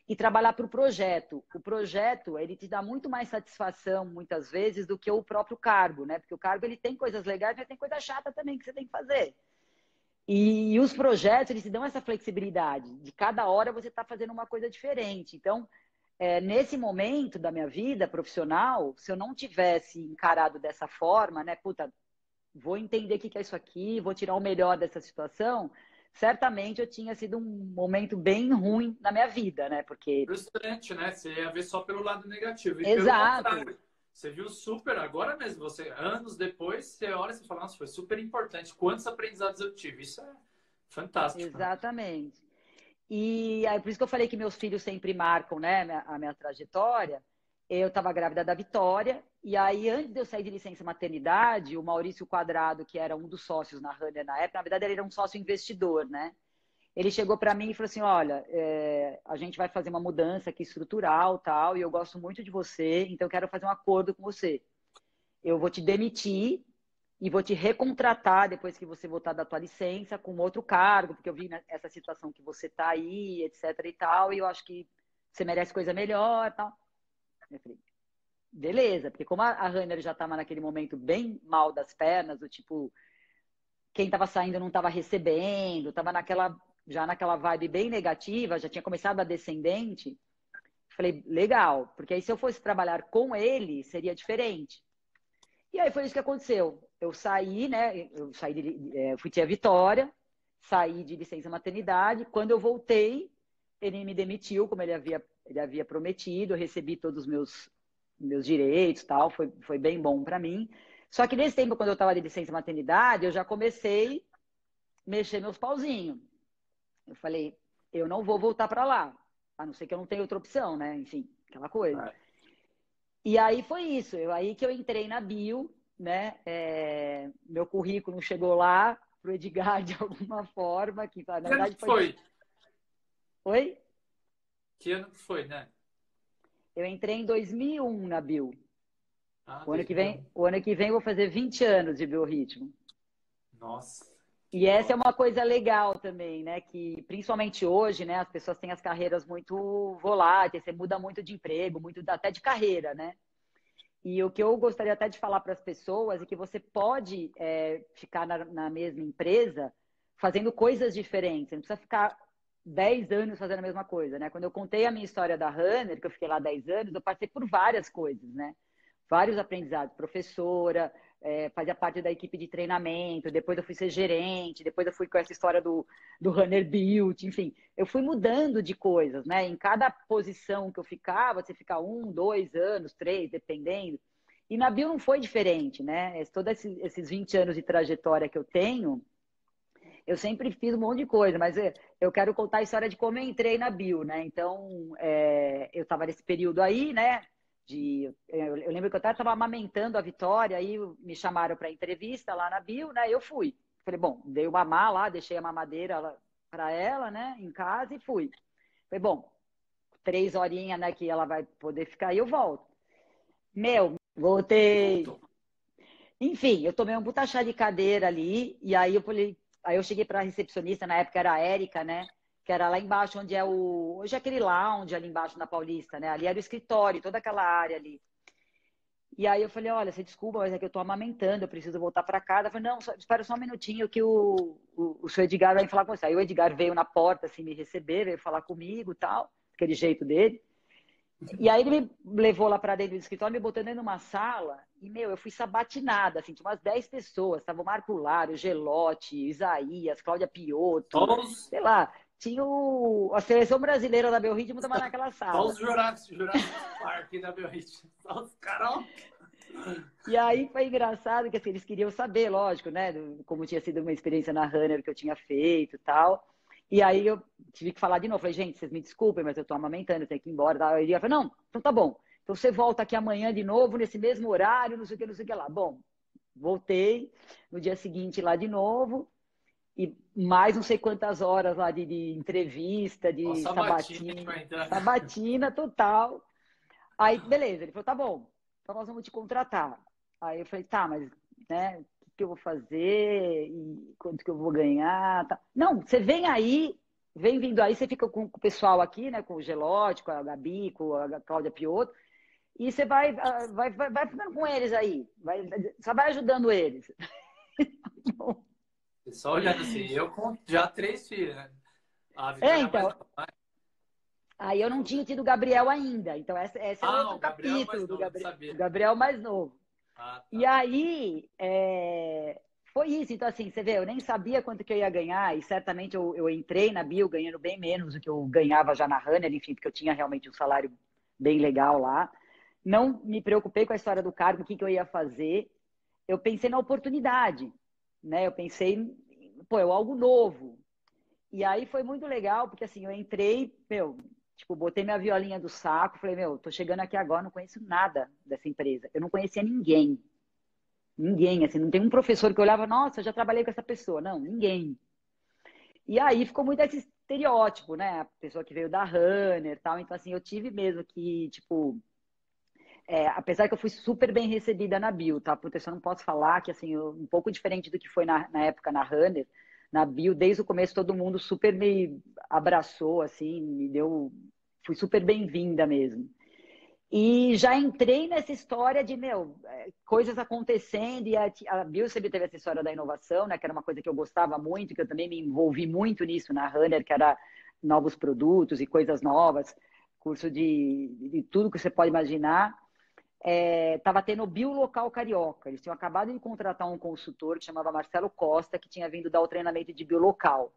e trabalhar para o projeto. O projeto, ele te dá muito mais satisfação, muitas vezes, do que o próprio cargo, né? Porque o cargo, ele tem coisas legais, mas tem coisa chata também que você tem que fazer. E, os projetos, eles te dão essa flexibilidade. De cada hora você está fazendo uma coisa diferente. Então, é, nesse momento da minha vida profissional, se eu não tivesse encarado dessa forma, né, puta, vou entender o que é isso aqui, vou tirar o melhor dessa situação, certamente eu tinha sido um momento bem ruim na minha vida, né? Porque. Frustrante, né? Você ia ver só pelo lado negativo. Exato. você viu super, agora mesmo, você, anos depois, você olha e fala, nossa, foi super importante. Quantos aprendizados eu tive? Isso é fantástico. Né? Exatamente. Né? E aí, por isso que eu falei que meus filhos sempre marcam né, a minha trajetória. Eu estava grávida da Vitória, e aí, antes de eu sair de licença maternidade, o Maurício Quadrado, que era um dos sócios na Runner na época, na verdade, ele era um sócio investidor, né? Ele chegou para mim e falou assim: Olha, é, a gente vai fazer uma mudança aqui estrutural tal, e eu gosto muito de você, então eu quero fazer um acordo com você. Eu vou te demitir e vou te recontratar depois que você voltar da tua licença com outro cargo, porque eu vi essa situação que você tá aí, etc e tal, e eu acho que você merece coisa melhor tal. Eu falei, beleza, porque como a Runner já estava naquele momento bem mal das pernas, do tipo, quem estava saindo não estava recebendo, estava naquela, já naquela vibe bem negativa, já tinha começado a descendente, falei, legal, porque aí se eu fosse trabalhar com ele, seria diferente. E aí foi isso que aconteceu. Eu saí, né? Eu saí de, é, fui ter a Vitória, saí de licença maternidade. Quando eu voltei, ele me demitiu, como ele havia ele havia prometido, eu recebi todos os meus, meus direitos tal, foi, foi bem bom para mim. Só que nesse tempo, quando eu estava de licença maternidade, eu já comecei a mexer meus pauzinhos. Eu falei, eu não vou voltar para lá, a não ser que eu não tenha outra opção, né? Enfim, aquela coisa. É. E aí foi isso, eu, aí que eu entrei na bio, né? É, meu currículo chegou lá pro Edgar de alguma forma, que na verdade foi. foi. Oi? Que ano que foi, né? Eu entrei em 2001 na bio. Ah, o, ano que vem, o ano que vem eu vou fazer 20 anos de biorritmo. Nossa. E essa é uma coisa legal também, né? Que principalmente hoje, né? As pessoas têm as carreiras muito voláteis, você muda muito de emprego, muito até de carreira, né? E o que eu gostaria até de falar para as pessoas é que você pode é, ficar na, na, mesma empresa fazendo coisas diferentes. Você não precisa ficar 10 anos fazendo a mesma coisa, né? Quando eu contei a minha história da Runner, que eu fiquei lá 10 anos, eu passei por várias coisas, né? Vários aprendizados. Professora, é, fazia parte da equipe de treinamento, depois eu fui ser gerente, depois eu fui com essa história do, do runner build, enfim, eu fui mudando de coisas, né? Em cada posição que eu ficava, você fica um, dois anos, três, dependendo. E na Bio não foi diferente, né? Todos esses 20 anos de trajetória que eu tenho, eu sempre fiz um monte de coisa, mas eu quero contar a história de como eu entrei na Bio, né? Então, é, eu estava nesse período aí, né? De. Eu, eu lembro que eu estava amamentando a Vitória, aí me chamaram para entrevista lá na Bio, né? Eu fui. Falei, bom, dei o mamar lá, deixei a mamadeira para ela, né, em casa e fui. Falei, bom, três horinhas, né, que ela vai poder ficar e eu volto. Meu, voltei. Enfim, eu tomei um puta chá de cadeira ali, e aí eu falei, aí eu cheguei para a recepcionista, na época era a Érica, né? Que era lá embaixo, onde é o. Hoje é aquele lounge ali embaixo na Paulista, né? Ali era o escritório, toda aquela área ali. E aí eu falei, olha, você desculpa, mas é que eu tô amamentando, eu preciso voltar para casa. Eu falei, não, só, espera só um minutinho que o, o, o seu Edgar vai falar com você. Aí o Edgar veio na porta, assim, me receber, veio falar comigo tal, aquele jeito dele. E aí ele me levou lá para dentro do escritório, me botou dentro de uma sala, e, meu, eu fui sabatinada, assim, tinha umas 10 pessoas, tava o Marco Lário, Gelote, Isaías, Cláudia Piotto, Todos... sei lá, tinha o, a seleção brasileira da Belritmo estava naquela sala. Só os jurados, jurados Park da Belritmo. Só os caras. E aí foi engraçado que assim, eles queriam saber, lógico, né? Como tinha sido uma experiência na Runner que eu tinha feito e tal. E aí eu tive que falar de novo. Falei, gente, vocês me desculpem, mas eu tô amamentando, eu tenho que ir embora. Tal. Ele falou, não, então tá bom. Então você volta aqui amanhã de novo, nesse mesmo horário, não sei o que, não sei o que lá. Bom, voltei no dia seguinte lá de novo e mais não sei quantas horas lá de, de entrevista, de Nossa, sabatina, sabatina total. Aí, beleza, ele falou, tá bom, então nós vamos te contratar. Aí eu falei, tá, mas, né, o que, eu vou fazer? E quanto que eu vou ganhar? Tá. Não, você vem aí, vem vindo aí, você fica com, o pessoal aqui, né, com o Gelote, com a Gabi, com a Cláudia Piotto, e você vai, ah, vai, vai, vai ficando com eles aí, vai, só vai ajudando eles. Bom, só olhando assim, eu com já três filhos, né? é, então. Mais... Aí eu não tinha tido o Gabriel ainda. Então, esse, esse ah, é outro capítulo do Gabriel, Gabriel mais novo. Ah, tá. E aí, é... foi isso. Então, assim, você vê, eu nem sabia quanto que eu ia ganhar. E certamente eu, eu entrei na Bio ganhando bem menos do que eu ganhava já na Runner, enfim, porque eu tinha realmente um salário bem legal lá. Não me preocupei com a história do cargo, o que, que eu ia fazer. Eu pensei na oportunidade né? Eu pensei, pô, é algo novo. E aí foi muito legal, porque assim, eu entrei, meu, tipo, botei minha violinha do saco, falei, meu, tô chegando aqui agora, não conheço nada dessa empresa. Eu não conhecia ninguém. Ninguém, assim, não tem um professor que olhava, nossa, já trabalhei com essa pessoa. Não, ninguém. E aí ficou muito esse estereótipo, né? A pessoa que veio da Runner tal. Então, assim, eu tive mesmo que, tipo, é, apesar que eu fui super bem recebida na Bio, tá? Porque eu não posso falar que, assim, eu, um pouco diferente do que foi na, na, época na Runner, na Bio, desde o começo todo mundo super me abraçou, assim, me deu... Fui super bem-vinda mesmo. E já entrei nessa história de, meu, é, coisas acontecendo, e a, a Bio sempre teve essa história da inovação, né? Que era uma coisa que eu gostava muito, que eu também me envolvi muito nisso na Runner, que era novos produtos e coisas novas, curso de, de tudo que você pode imaginar estava é, tendo o Biolocal Carioca. Eles tinham acabado de contratar um consultor que chamava Marcelo Costa, que tinha vindo dar o treinamento de biolocal.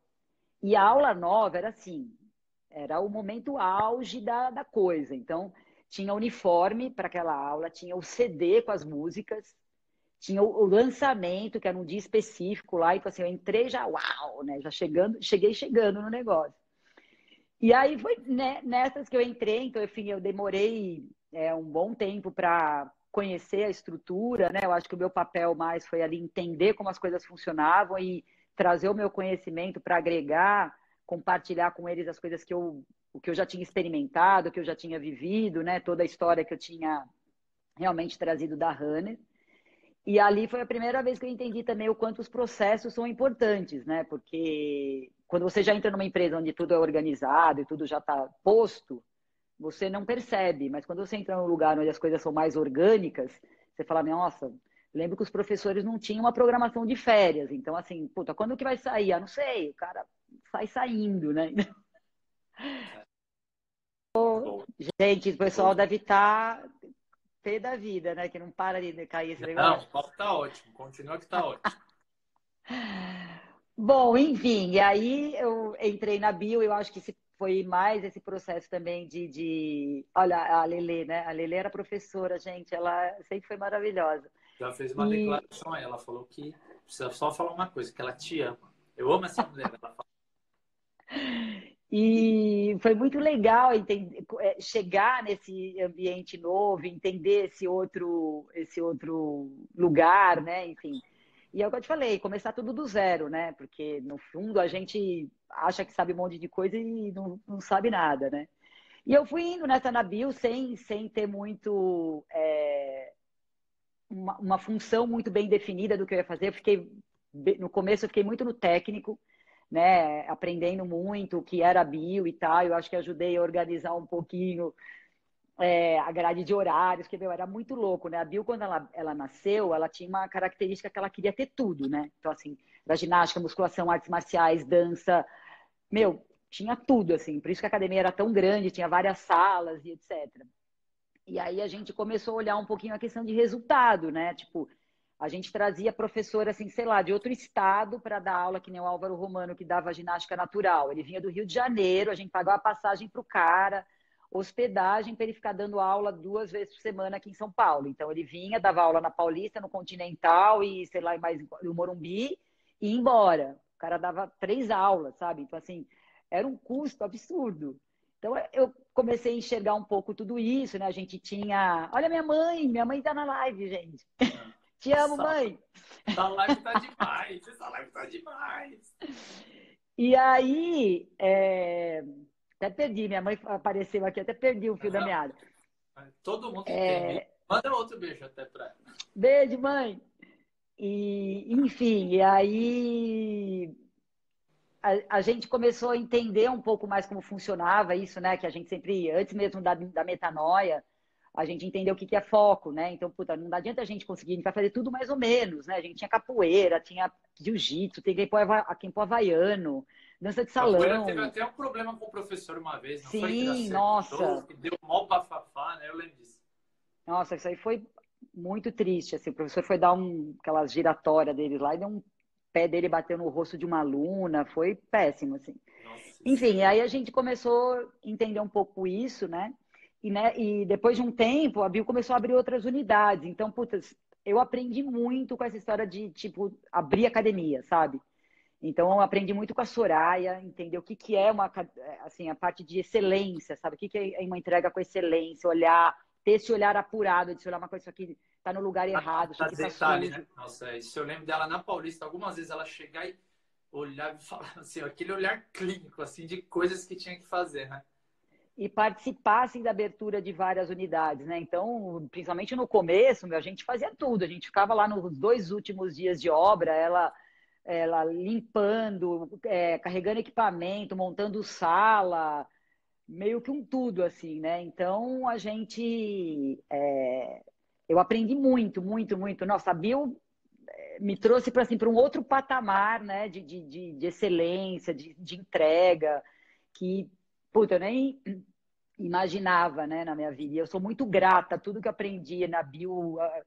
E a aula nova era assim: era o momento auge da, da coisa. Então, tinha uniforme para aquela aula, tinha o CD com as músicas, tinha o, o, lançamento, que era um dia específico lá, então assim, eu entrei já, uau, né? Já chegando, cheguei chegando no negócio. E aí foi né, nessas que eu entrei, então, enfim, eu demorei é, um bom tempo para conhecer a estrutura, né? Eu acho que o meu papel mais foi ali entender como as coisas funcionavam e trazer o meu conhecimento para agregar, compartilhar com eles as coisas que eu, o que eu já tinha experimentado, o que eu já tinha vivido, né? Toda a história que eu tinha realmente trazido da Runner. E ali foi a primeira vez que eu entendi também o quanto os processos são importantes, né? Porque quando você já entra numa empresa onde tudo é organizado e tudo já está posto, você não percebe. Mas quando você entra num lugar onde as coisas são mais orgânicas, você fala, nossa, lembro que os professores não tinham uma programação de férias. Então, assim, puta, quando que vai sair? Ah, não sei. O cara sai saindo, né? Gente, o pessoal deve estar tá pé da vida, né? Que não para de cair esse negócio. Não, o papo tá ótimo. Continua que tá ótimo. Bom, enfim, e aí eu entrei na bio, eu acho que esse foi mais esse processo também de, de... Olha, a Lele, né? A Lele era professora, gente, ela sempre foi maravilhosa. Já fez uma e... declaração aí, ela falou que precisa só falar uma coisa, que ela te ama. Eu amo essa mulher, ela fala. E foi muito legal entender, é, chegar nesse ambiente novo, entender esse outro, esse outro lugar, né? Enfim. E é o que eu te falei, começar tudo do zero, né? Porque no fundo a gente acha que sabe um monte de coisa e não, não sabe nada, né? E eu fui indo nessa Nabil sem, sem ter muito. É, uma, uma função muito bem definida do que eu ia fazer. Eu fiquei, no começo, eu fiquei muito no técnico né, aprendendo muito o que era bio e tal. Eu acho que ajudei a organizar um pouquinho é, a grade de horários, que meu, era muito louco, né? A Bio, quando ela, ela nasceu, ela tinha uma característica que ela queria ter tudo, né? Então, assim, era ginástica, musculação, artes marciais, dança, meu, tinha tudo, assim. Por isso que a academia era tão grande, tinha várias salas e etc. E aí a gente começou a olhar um pouquinho a questão de resultado, né? Tipo, a gente trazia professor, assim, sei lá, de outro estado para dar aula, que nem o Álvaro Romano, que dava ginástica natural. Ele vinha do Rio de Janeiro, a gente pagava a passagem para o cara, hospedagem para ele ficar dando aula duas vezes por semana aqui em São Paulo. Então, ele vinha, dava aula na Paulista, no Continental e, sei lá, mais no Morumbi e ia embora. O cara dava três aulas, sabe? Então, assim, era um custo absurdo. Então, eu comecei a enxergar um pouco tudo isso, né? A gente tinha... Olha minha mãe, minha mãe tá na live, gente. Te amo, mãe. Essa live tá demais. Essa live tá demais. E aí, é... até perdi. Minha mãe apareceu aqui, até perdi o fio da meada. Todo mundo é... tem. Manda outro beijo até pra ela. Beijo, mãe. E, enfim, e aí a, a, gente começou a entender um pouco mais como funcionava isso, né? Que a gente sempre, antes mesmo da, da metanoia, a gente entendeu o que, que é foco, né? Então, puta, não adianta a gente conseguir, a gente vai fazer tudo mais ou menos, né? A gente tinha capoeira, tinha jiu-jitsu, tem quem pô havaiano, dança de salão. Capoeira teve até um problema com o professor uma vez, não Sim, foi? Sim, nossa. Que deu mó bafafá, né? Eu lembro disso. Nossa, isso aí foi muito triste, assim. O professor foi dar um, aquelas giratórias dele lá e deu um pé dele bateu no rosto de uma aluna, foi péssimo, assim. Nossa, Enfim, aí a gente começou a entender um pouco isso, né? E, né, e depois de um tempo, a Bio começou a abrir outras unidades. Então, putz, eu aprendi muito com essa história de, tipo, abrir academia, sabe? Então, eu aprendi muito com a Soraya, entender o que, que é uma, assim, a parte de excelência, sabe? O que, que é uma entrega com excelência, olhar, ter esse olhar apurado, de se olhar uma coisa, isso aqui tá no lugar errado, tá, tá detalhe, né? Nossa, isso eu lembro dela na Paulista, algumas vezes ela chegar e olhar e falar assim, aquele olhar clínico, assim, de coisas que tinha que fazer, né? e participassem da abertura de várias unidades, né? Então, principalmente no começo, a gente fazia tudo. A gente ficava lá nos dois últimos dias de obra, ela, ela limpando, é, carregando equipamento, montando sala, meio que um tudo, assim, né? Então, a gente... É, eu aprendi muito, muito, muito. Nossa, a Bill é, me trouxe para assim, um outro patamar, né? De, de, de excelência, de, de entrega, que puta, eu nem imaginava, né, na minha vida. E eu sou muito grata a tudo que aprendi na a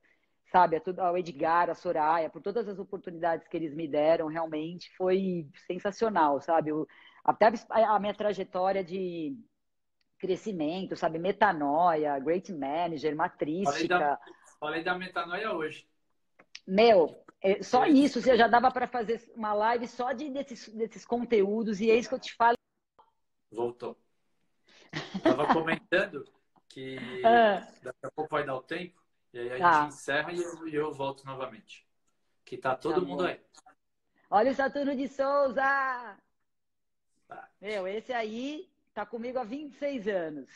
tudo, ao Edgar, a Soraya, por todas as oportunidades que eles me deram, realmente foi sensacional, sabe? até a minha trajetória de crescimento, sabe? Metanoia, Great Manager, matrística. Falei da, falei da metanoia hoje. Meu, é, só isso, você já dava para fazer uma live só de, desses, desses conteúdos, e é isso que eu te falo. Voltou. Estava comentando que ah. daqui a pouco vai dar o tempo, e aí a tá. gente encerra e eu, eu, volto novamente. Que tá todo tá mundo aí. Olha o Saturno de Souza! Tá. Meu, esse aí tá comigo há 26 anos.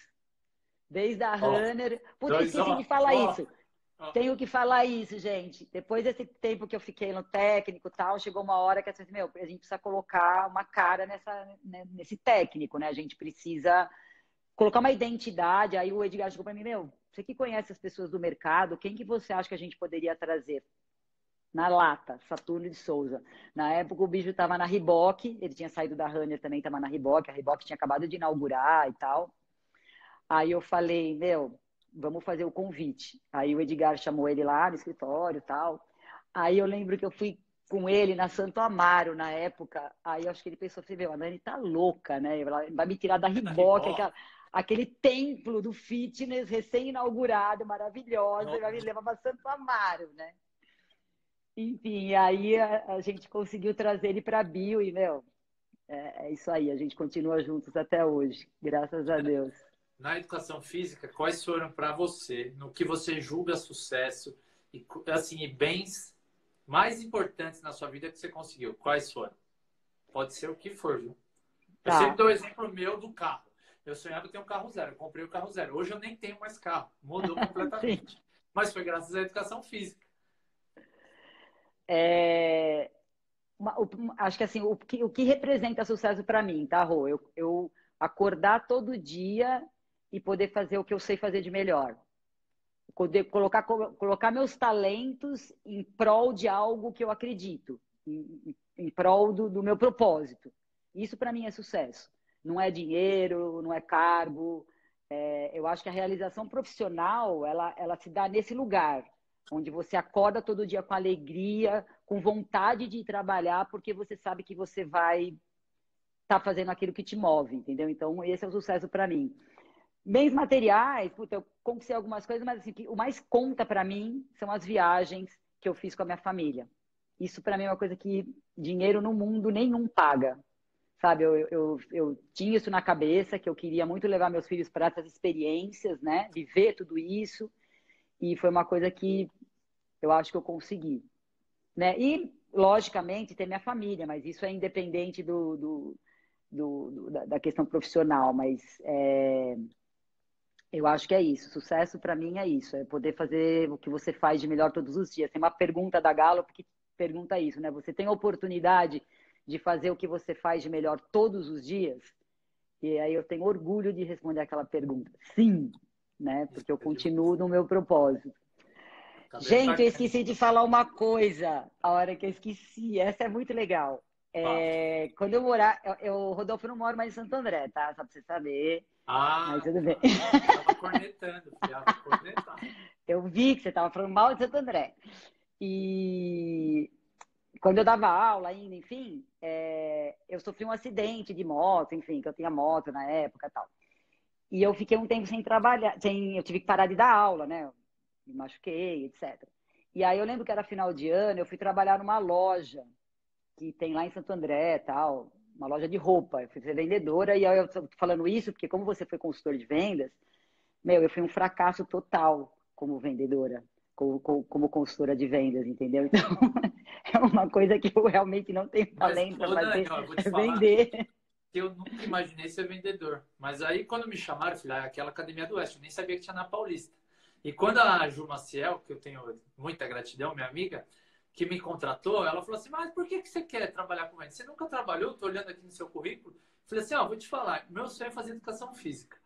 Desde a oh, Runner. Puta, esqueci de falar oh, isso. Tenho que falar isso, gente. Depois desse tempo que eu fiquei no técnico tal, chegou uma hora que meu, a gente precisa colocar uma cara nessa, né, nesse técnico, né? A gente precisa colocar uma identidade. Aí o Edgar chegou para mim, meu, você que conhece as pessoas do mercado, quem que você acha que a gente poderia trazer? Na lata, Saturno de Souza. Na época o bicho estava na Riboc, ele tinha saído da Runner também, estava na Riboc, a Riboc tinha acabado de inaugurar e tal. Aí eu falei, meu, vamos fazer o convite. Aí o Edgar chamou ele lá no escritório e tal. Aí eu lembro que eu fui com ele na Santo Amaro na época. Aí eu acho que ele pensou assim, meu, a Nani tá louca, né? Vai me tirar da Riboc, aquela aquele templo do fitness recém-inaugurado, maravilhoso, e vai me levar para Santo Amaro, né? Enfim, aí a, a gente conseguiu trazer ele para Bio e, meu, é, é, isso aí, a gente continua juntos até hoje, graças a Deus. Na educação física, quais foram para você, no que você julga sucesso e, assim, bens mais importantes na sua vida que você conseguiu? Quais foram? Pode ser o que for, viu? Eu tá. sempre dou o exemplo meu do carro. Eu sonhava ter um carro zero, eu comprei o carro zero. Hoje eu nem tenho mais carro, mudou completamente. Mas foi graças à educação física. É... acho que assim, o que, o que representa sucesso para mim, tá, Rô? Eu, eu acordar todo dia e poder fazer o que eu sei fazer de melhor. Poder colocar, colocar meus talentos em prol de algo que eu acredito, em, em prol do, do meu propósito. Isso para mim é sucesso não é dinheiro, não é cargo. É, eu acho que a realização profissional, ela, ela se dá nesse lugar, onde você acorda todo dia com alegria, com vontade de trabalhar, porque você sabe que você vai estar tá fazendo aquilo que te move, entendeu? Então, esse é o sucesso para mim. Bens materiais, puta, eu conquistei algumas coisas, mas assim, o mais conta para mim são as viagens que eu fiz com a minha família. Isso para mim é uma coisa que dinheiro no mundo nenhum paga sabe? Eu, eu, eu tinha isso na cabeça, que eu queria muito levar meus filhos para essas experiências, né? Viver tudo isso. E foi uma coisa que eu acho que eu consegui. Né? E, logicamente, ter minha família, mas isso é independente do, do, do, do da questão profissional. Mas é, eu acho que é isso. Sucesso para mim é isso. É poder fazer o que você faz de melhor todos os dias. Tem uma pergunta da Gallup que pergunta isso, né? Você tem oportunidade de fazer o que você faz de melhor todos os dias? E aí eu tenho orgulho de responder aquela pergunta. Sim, né? Porque eu continuo no meu propósito. Gente, eu esqueci de falar uma coisa. A hora que eu esqueci, essa é muito legal. É, quando eu morar, eu, eu, Rodolfo, não moro mais em Santo André, tá? Só pra você saber. Ah, mas tudo bem. Eu tava cornetando, Eu vi que você tava falando mal de Santo André. E quando eu dava aula ainda, enfim, é, eu sofri um acidente de moto, enfim, que eu tinha moto na época tal. E eu fiquei um tempo sem trabalhar, sem, eu tive que parar de dar aula, né? Me machuquei, etc. E aí eu lembro que era final de ano, eu fui trabalhar numa loja que tem lá em Santo André tal, uma loja de roupa. Eu fui ser vendedora e aí eu tô falando isso porque como você foi consultor de vendas, meu, eu fui um fracasso total como vendedora como, como, consultora de vendas, entendeu? Então, é uma coisa que eu realmente não tenho talento para fazer, é vender. Eu nunca imaginei ser vendedor. Mas aí, quando me chamaram, eu falei, ah, aquela Academia do Oeste, eu nem sabia que tinha na Paulista. E quando a Ju Maciel, que eu tenho muita gratidão, minha amiga, que me contratou, ela falou assim, mas por que, que você quer trabalhar com vendas? Você nunca trabalhou? Estou olhando aqui no seu currículo. falei assim, ó, oh, vou te falar, meu sonho é fazer educação física.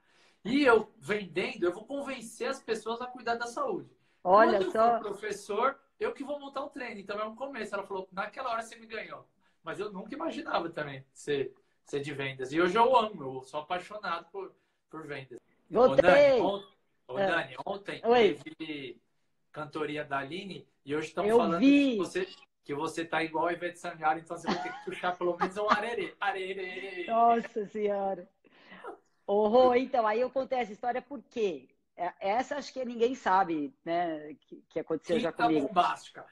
E eu, vendendo, eu vou convencer as pessoas a cuidar da saúde. Olha Quando só. Eu professor, eu que vou montar o treino. Então é um começo. Ela falou, naquela hora você me ganhou. Mas eu nunca imaginava também ser, ser de vendas. E hoje eu amo, eu sou apaixonado por, por vendas. Voltei! Ô, Dani, ô, é. Dani ontem Oi. teve cantoria da Aline e hoje estamos falando vi. você que você tá igual a Ivete Sangalo, então você vai ter que puxar pelo menos um arerê. Arerê! Nossa Senhora! Oh, então, aí eu contei essa história porque essa acho que ninguém sabe, né, que, que aconteceu Quinta já comigo. bombástica.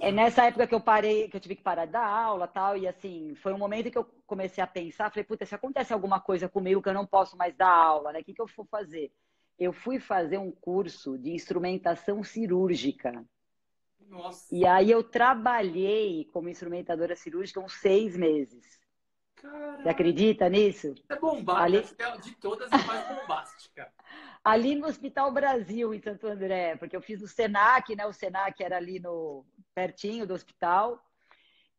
É nessa época que eu parei, que eu tive que parar da aula tal, e assim, foi um momento que eu comecei a pensar, falei, puta, se acontece alguma coisa comigo que eu não posso mais dar aula, né, o que, que eu vou fazer? Eu fui fazer um curso de instrumentação cirúrgica. Nossa. E aí eu trabalhei como instrumentadora cirúrgica uns seis meses. Caralho. Você acredita nisso? É bombástica, Ali- é de todas a mais bombástica. Ali no Hospital Brasil, em Santo André, porque eu fiz o Senac, né? O Senac era ali no pertinho do hospital.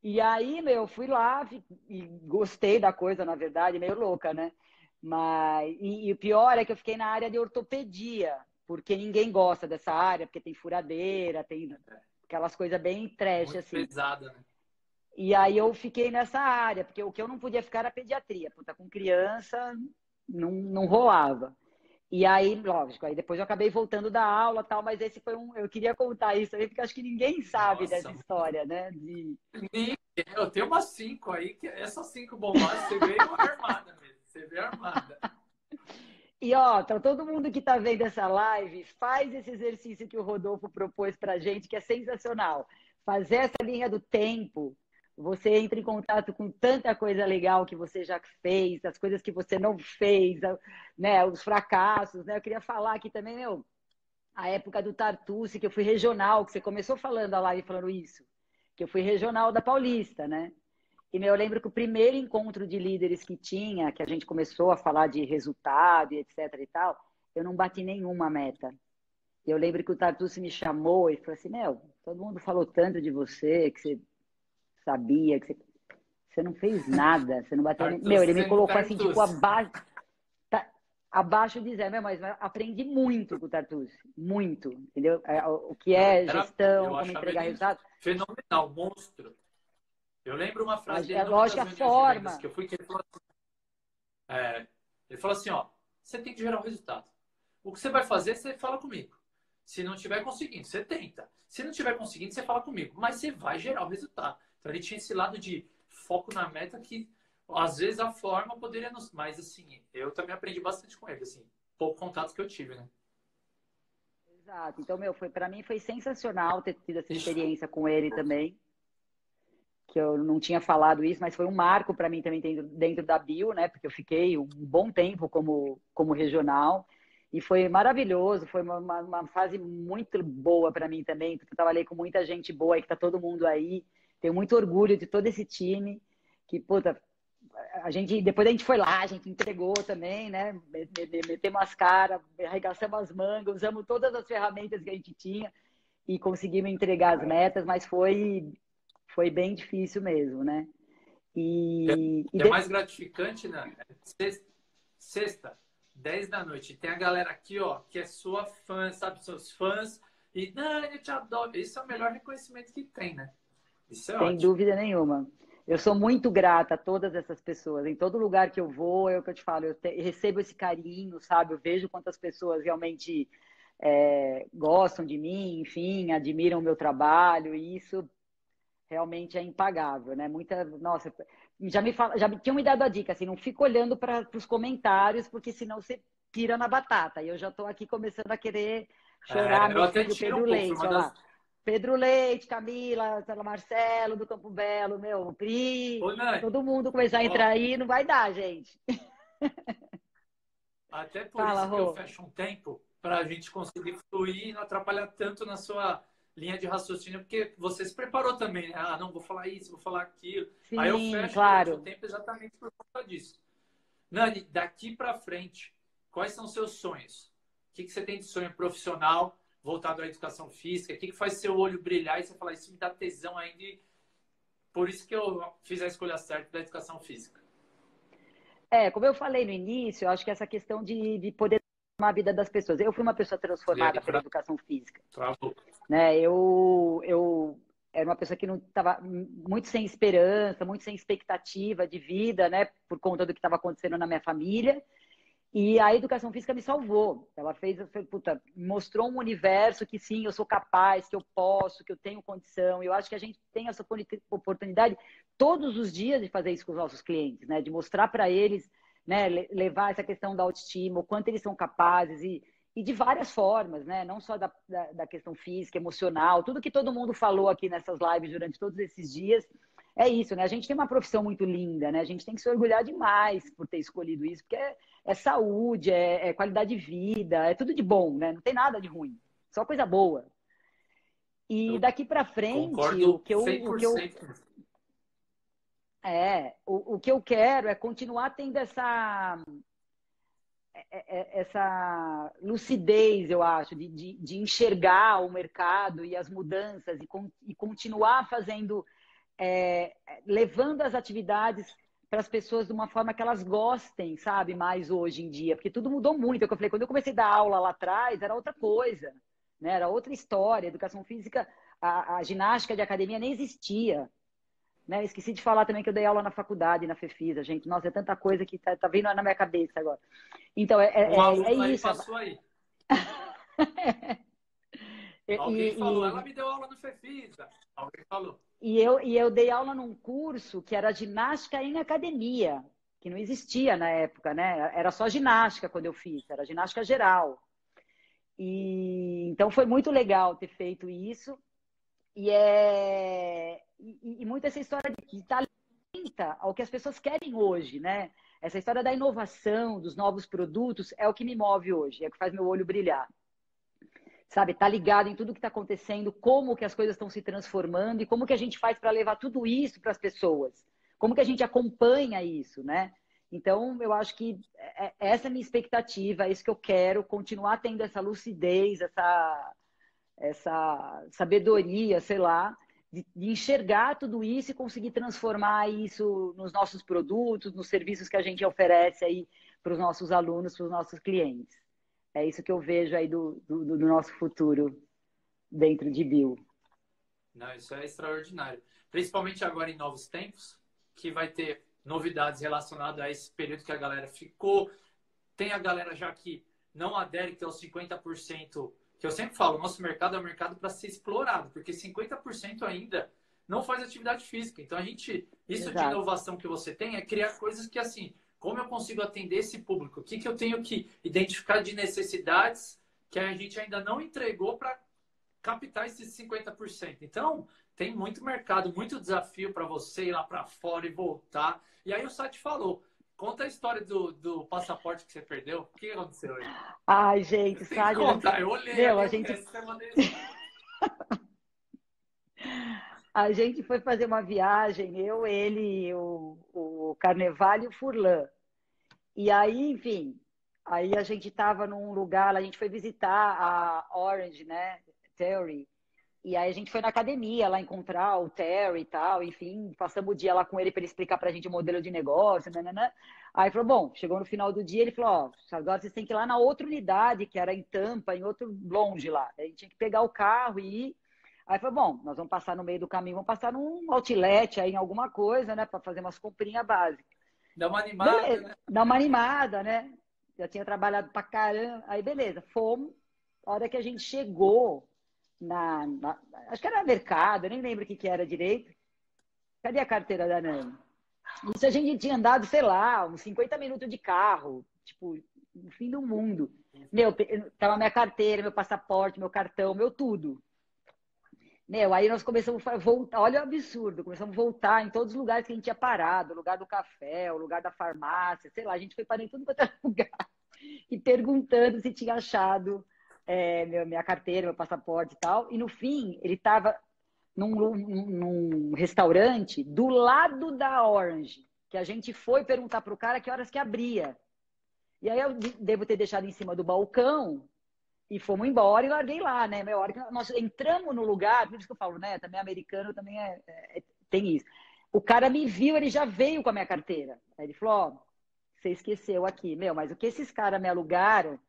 E aí, meu, eu fui lá e gostei da coisa, na verdade, meio louca, né? Mas e, e o pior é que eu fiquei na área de ortopedia, porque ninguém gosta dessa área, porque tem furadeira, tem aquelas coisas bem trash Muito assim. pesada, né? E aí eu fiquei nessa área, porque o que eu não podia ficar era pediatria. Puta, com criança não, não rolava. E aí, lógico, aí depois eu acabei voltando da aula tal, mas esse foi um. Eu queria contar isso aí, porque acho que ninguém sabe Nossa, dessa história, né? De... Eu tenho umas cinco aí, que essas cinco bombásticas você veio armada mesmo. Você veio armada. E ó, então todo mundo que tá vendo essa live, faz esse exercício que o Rodolfo propôs pra gente, que é sensacional. Fazer essa linha do tempo, você entra em contato com tanta coisa legal que você já fez, as coisas que você não fez, né, os fracassos, né? Eu queria falar aqui também, meu, a época do Tartuce, que eu fui regional, que você começou falando a live falando isso, que eu fui regional da Paulista, né? E meu, eu lembro que o primeiro encontro de líderes que tinha, que a gente começou a falar de resultado e etc e tal, eu não bati nenhuma meta. Eu lembro que o Tartucci me chamou e falou assim, meu, todo mundo falou tanto de você, que você sabia, que você, você não fez nada, você não bateu nem... Tartucci Meu, ele me colocou assim, tipo, abaixo... tá- abaixo de zero, meu, mas aprendi muito com o Tartucci, muito, entendeu? É, O que é Era- gestão, como entregar resultado. Fenomenal, monstro. Eu lembro uma frase Mas dele é lógico a forma. que eu fui, que ele falou assim, é, ele falou assim, ó, você tem que gerar o resultado. O que você vai fazer, você fala comigo. Se não estiver conseguindo, você tenta. Se não estiver conseguindo, você fala comigo. Mas você vai gerar o resultado. Então ele tinha esse lado de foco na meta que às vezes a forma poderia nos. Mas assim, eu também aprendi bastante com ele, assim, pouco contato que eu tive, né? Exato. Então, meu, foi para mim foi sensacional ter tido essa experiência com ele também. Que eu não tinha falado isso, mas foi um marco para mim também dentro, dentro da Bio, né? Porque eu fiquei um bom tempo como, como regional. E foi maravilhoso, foi uma, uma, uma fase muito boa para mim também, porque eu trabalhei com muita gente boa e que tá todo mundo aí. Tenho muito orgulho de todo esse time, que, puta, a gente, depois a gente foi lá, a gente entregou também, né? Me- me- Metemos as caras, arregaçamos as mangas, usamos todas as ferramentas que a gente tinha e conseguimos entregar as metas, mas foi, foi bem difícil mesmo, né? E, e é de- mais gratificante, né? Sexta, sexta, 10 da noite. Tem a galera aqui, ó, que é sua fã, sabe? Seus fãs. E, Dani, eu te adoro. Esse é o melhor reconhecimento que tem, né? Isso é Sem ótimo. dúvida nenhuma. Eu sou muito grata a todas essas pessoas. Em todo lugar que eu vou, é o que eu te falo, eu te- recebo esse carinho, sabe? Eu vejo quantas pessoas realmente é, gostam de mim, enfim, admiram o meu trabalho, e isso realmente é impagável, né? Muita, nossa, já me fala, já me tinham me dado a dica, assim, não fica olhando para os comentários, porque senão você pira na batata. E eu já estou aqui começando a querer chorar É, eu até tiro um pouco, Leite, uma das- Pedro Leite, Camila, Marcelo do Campo Belo, meu, Pri, Ô, Nani, todo mundo começar a Ó. entrar aí, não vai dar, gente. até por Fala, isso que eu Rô. fecho um tempo para a gente conseguir fluir e não atrapalhar tanto na sua linha de raciocínio, porque você se preparou também, né? Ah, não, vou falar isso, vou falar aquilo. Sim, Aí eu fecho claro. o tempo exatamente por conta disso. Nani, daqui para frente, quais são os seus sonhos? O que, que você tem de sonho profissional voltado à educação física? O que, que faz seu olho brilhar e você falar, isso me dá tesão ainda? e Por isso que eu fiz a escolha certa da educação física. É, como eu falei no início, eu acho que essa questão de, de poder transformar a vida das pessoas. Eu fui uma pessoa transformada aí, pela pra- educação física. Travou. né? Eu, eu era uma pessoa que não estava muito sem esperança, muito sem expectativa de vida, né? Por conta do que estava acontecendo na minha família. E a educação física me salvou. Ela fez, puta, mostrou um universo que sim, eu sou capaz, que eu posso, que eu tenho condição. Eu acho que a gente tem essa oportunidade todos os dias de fazer isso com os nossos clientes, né? De mostrar para eles, né? Levar essa questão da autoestima, o quanto eles são capazes e, e de várias formas, né? Não só da, da, da questão física, emocional, tudo que todo mundo falou aqui nessas lives durante todos esses dias é isso, né? A gente tem uma profissão muito linda, né? A gente tem que se orgulhar demais por ter escolhido isso, porque é, saúde, é, é, qualidade de vida, é tudo de bom, né? Não tem nada de ruim, só coisa boa. E eu daqui para frente, o que eu, o que eu é, o, o que eu quero é continuar tendo essa é, é, essa lucidez, eu acho, de, de, de enxergar o mercado e as mudanças e, con, e continuar fazendo é, levando as atividades para as pessoas de uma forma que elas gostem, sabe, mais hoje em dia, porque tudo mudou muito. É o que eu falei, quando eu comecei a dar aula lá atrás, era outra coisa, né? Era outra história. Educação física, a, a ginástica de academia nem existia. Né? Esqueci de falar também que eu dei aula na faculdade, na FEFISA, gente. Nossa, é tanta coisa que tá, tá vindo na minha cabeça agora. Então, é, é, é, é isso. Passou aí. Alguém e, falou, e... ela me deu aula no FEFISA. Alguém falou. E eu, e eu dei aula num curso que era ginástica em academia, que não existia na época, né? Era só ginástica quando eu fiz, era ginástica geral. E então foi muito legal ter feito isso. E é e, e muito essa história de estar lenta ao que as pessoas querem hoje, né? Essa história da inovação, dos novos produtos, é o que me move hoje, é o que faz meu olho brilhar sabe, tá ligado em tudo que está acontecendo, como que as coisas estão se transformando e como que a gente faz para levar tudo isso para as pessoas, como que a gente acompanha isso, né? Então, eu acho que é, é, essa é a minha expectativa, é isso que eu quero, continuar tendo essa lucidez, essa, essa sabedoria, sei lá, de, de enxergar tudo isso e conseguir transformar isso nos nossos produtos, nos serviços que a gente oferece aí para os nossos alunos, para os nossos clientes. É isso que eu vejo aí do, do, do nosso futuro dentro de Bill. Não, isso é extraordinário. Principalmente agora em novos tempos, que vai ter novidades relacionadas a esse período que a galera ficou. Tem a galera já que não adere que é os 50%, que eu sempre falo, nosso mercado é um mercado para ser explorado, porque 50% ainda não faz atividade física. Então a gente, isso Exato. de inovação que você tem é criar coisas que assim, como eu consigo atender esse público? O que, que eu tenho que identificar de necessidades que a gente ainda não entregou para captar esses 50%? Então, tem muito mercado, muito desafio para você ir lá para fora e voltar. E aí o site falou. Conta a história do, do passaporte que você perdeu. O que aconteceu aí? Ai, gente, sabe? Contar. Eu olhei. Meu, a gente... A gente foi fazer uma viagem, eu, ele, o, o Carneval e o Furlan. E aí, enfim, aí a gente estava num lugar, a gente foi visitar a Orange, né, Terry. E aí a gente foi na academia lá encontrar o Terry e tal, enfim, passamos o dia lá com ele para ele explicar para a gente o modelo de negócio, né, né, né. Aí falou, bom, chegou no final do dia, ele falou, ó, agora vocês têm que ir lá na outra unidade, que era em Tampa, em outro longe lá. A gente tinha que pegar o carro e ir Aí foi bom, nós vamos passar no meio do caminho, vamos passar num outlet aí em alguma coisa, né? Para fazer umas comprinhas básicas. Dá uma animada, beleza. né? Dá uma animada, né? Já tinha trabalhado pra caramba. Aí, beleza, fomos. A hora que a gente chegou na, na acho que era mercado, eu nem lembro o que, que era direito. Cadê a carteira da Nani? Isso a gente tinha andado, sei lá, uns 50 minutos de carro, tipo, no fim do mundo. Meu, tava minha carteira, meu passaporte, meu cartão, meu tudo. Meu, aí nós começamos a voltar, olha o absurdo, começamos a voltar em todos os lugares que a gente tinha parado, o lugar do café, o lugar da farmácia, sei lá, a gente foi parando em tudo quanto era lugar e perguntando se tinha achado é, minha carteira, meu passaporte e tal. E no fim, ele estava num, num, restaurante do lado da Orange, que a gente foi perguntar para o cara que horas que abria. E aí eu devo ter deixado em cima do balcão e fomos embora e larguei lá, né? Meia hora que nós entramos no lugar, por isso que eu falo, né? Também americano também é, é, tem isso. O cara me viu, ele já veio com a minha carteira. Aí ele falou: Ó, você esqueceu aqui, meu, mas o que esses caras me alugaram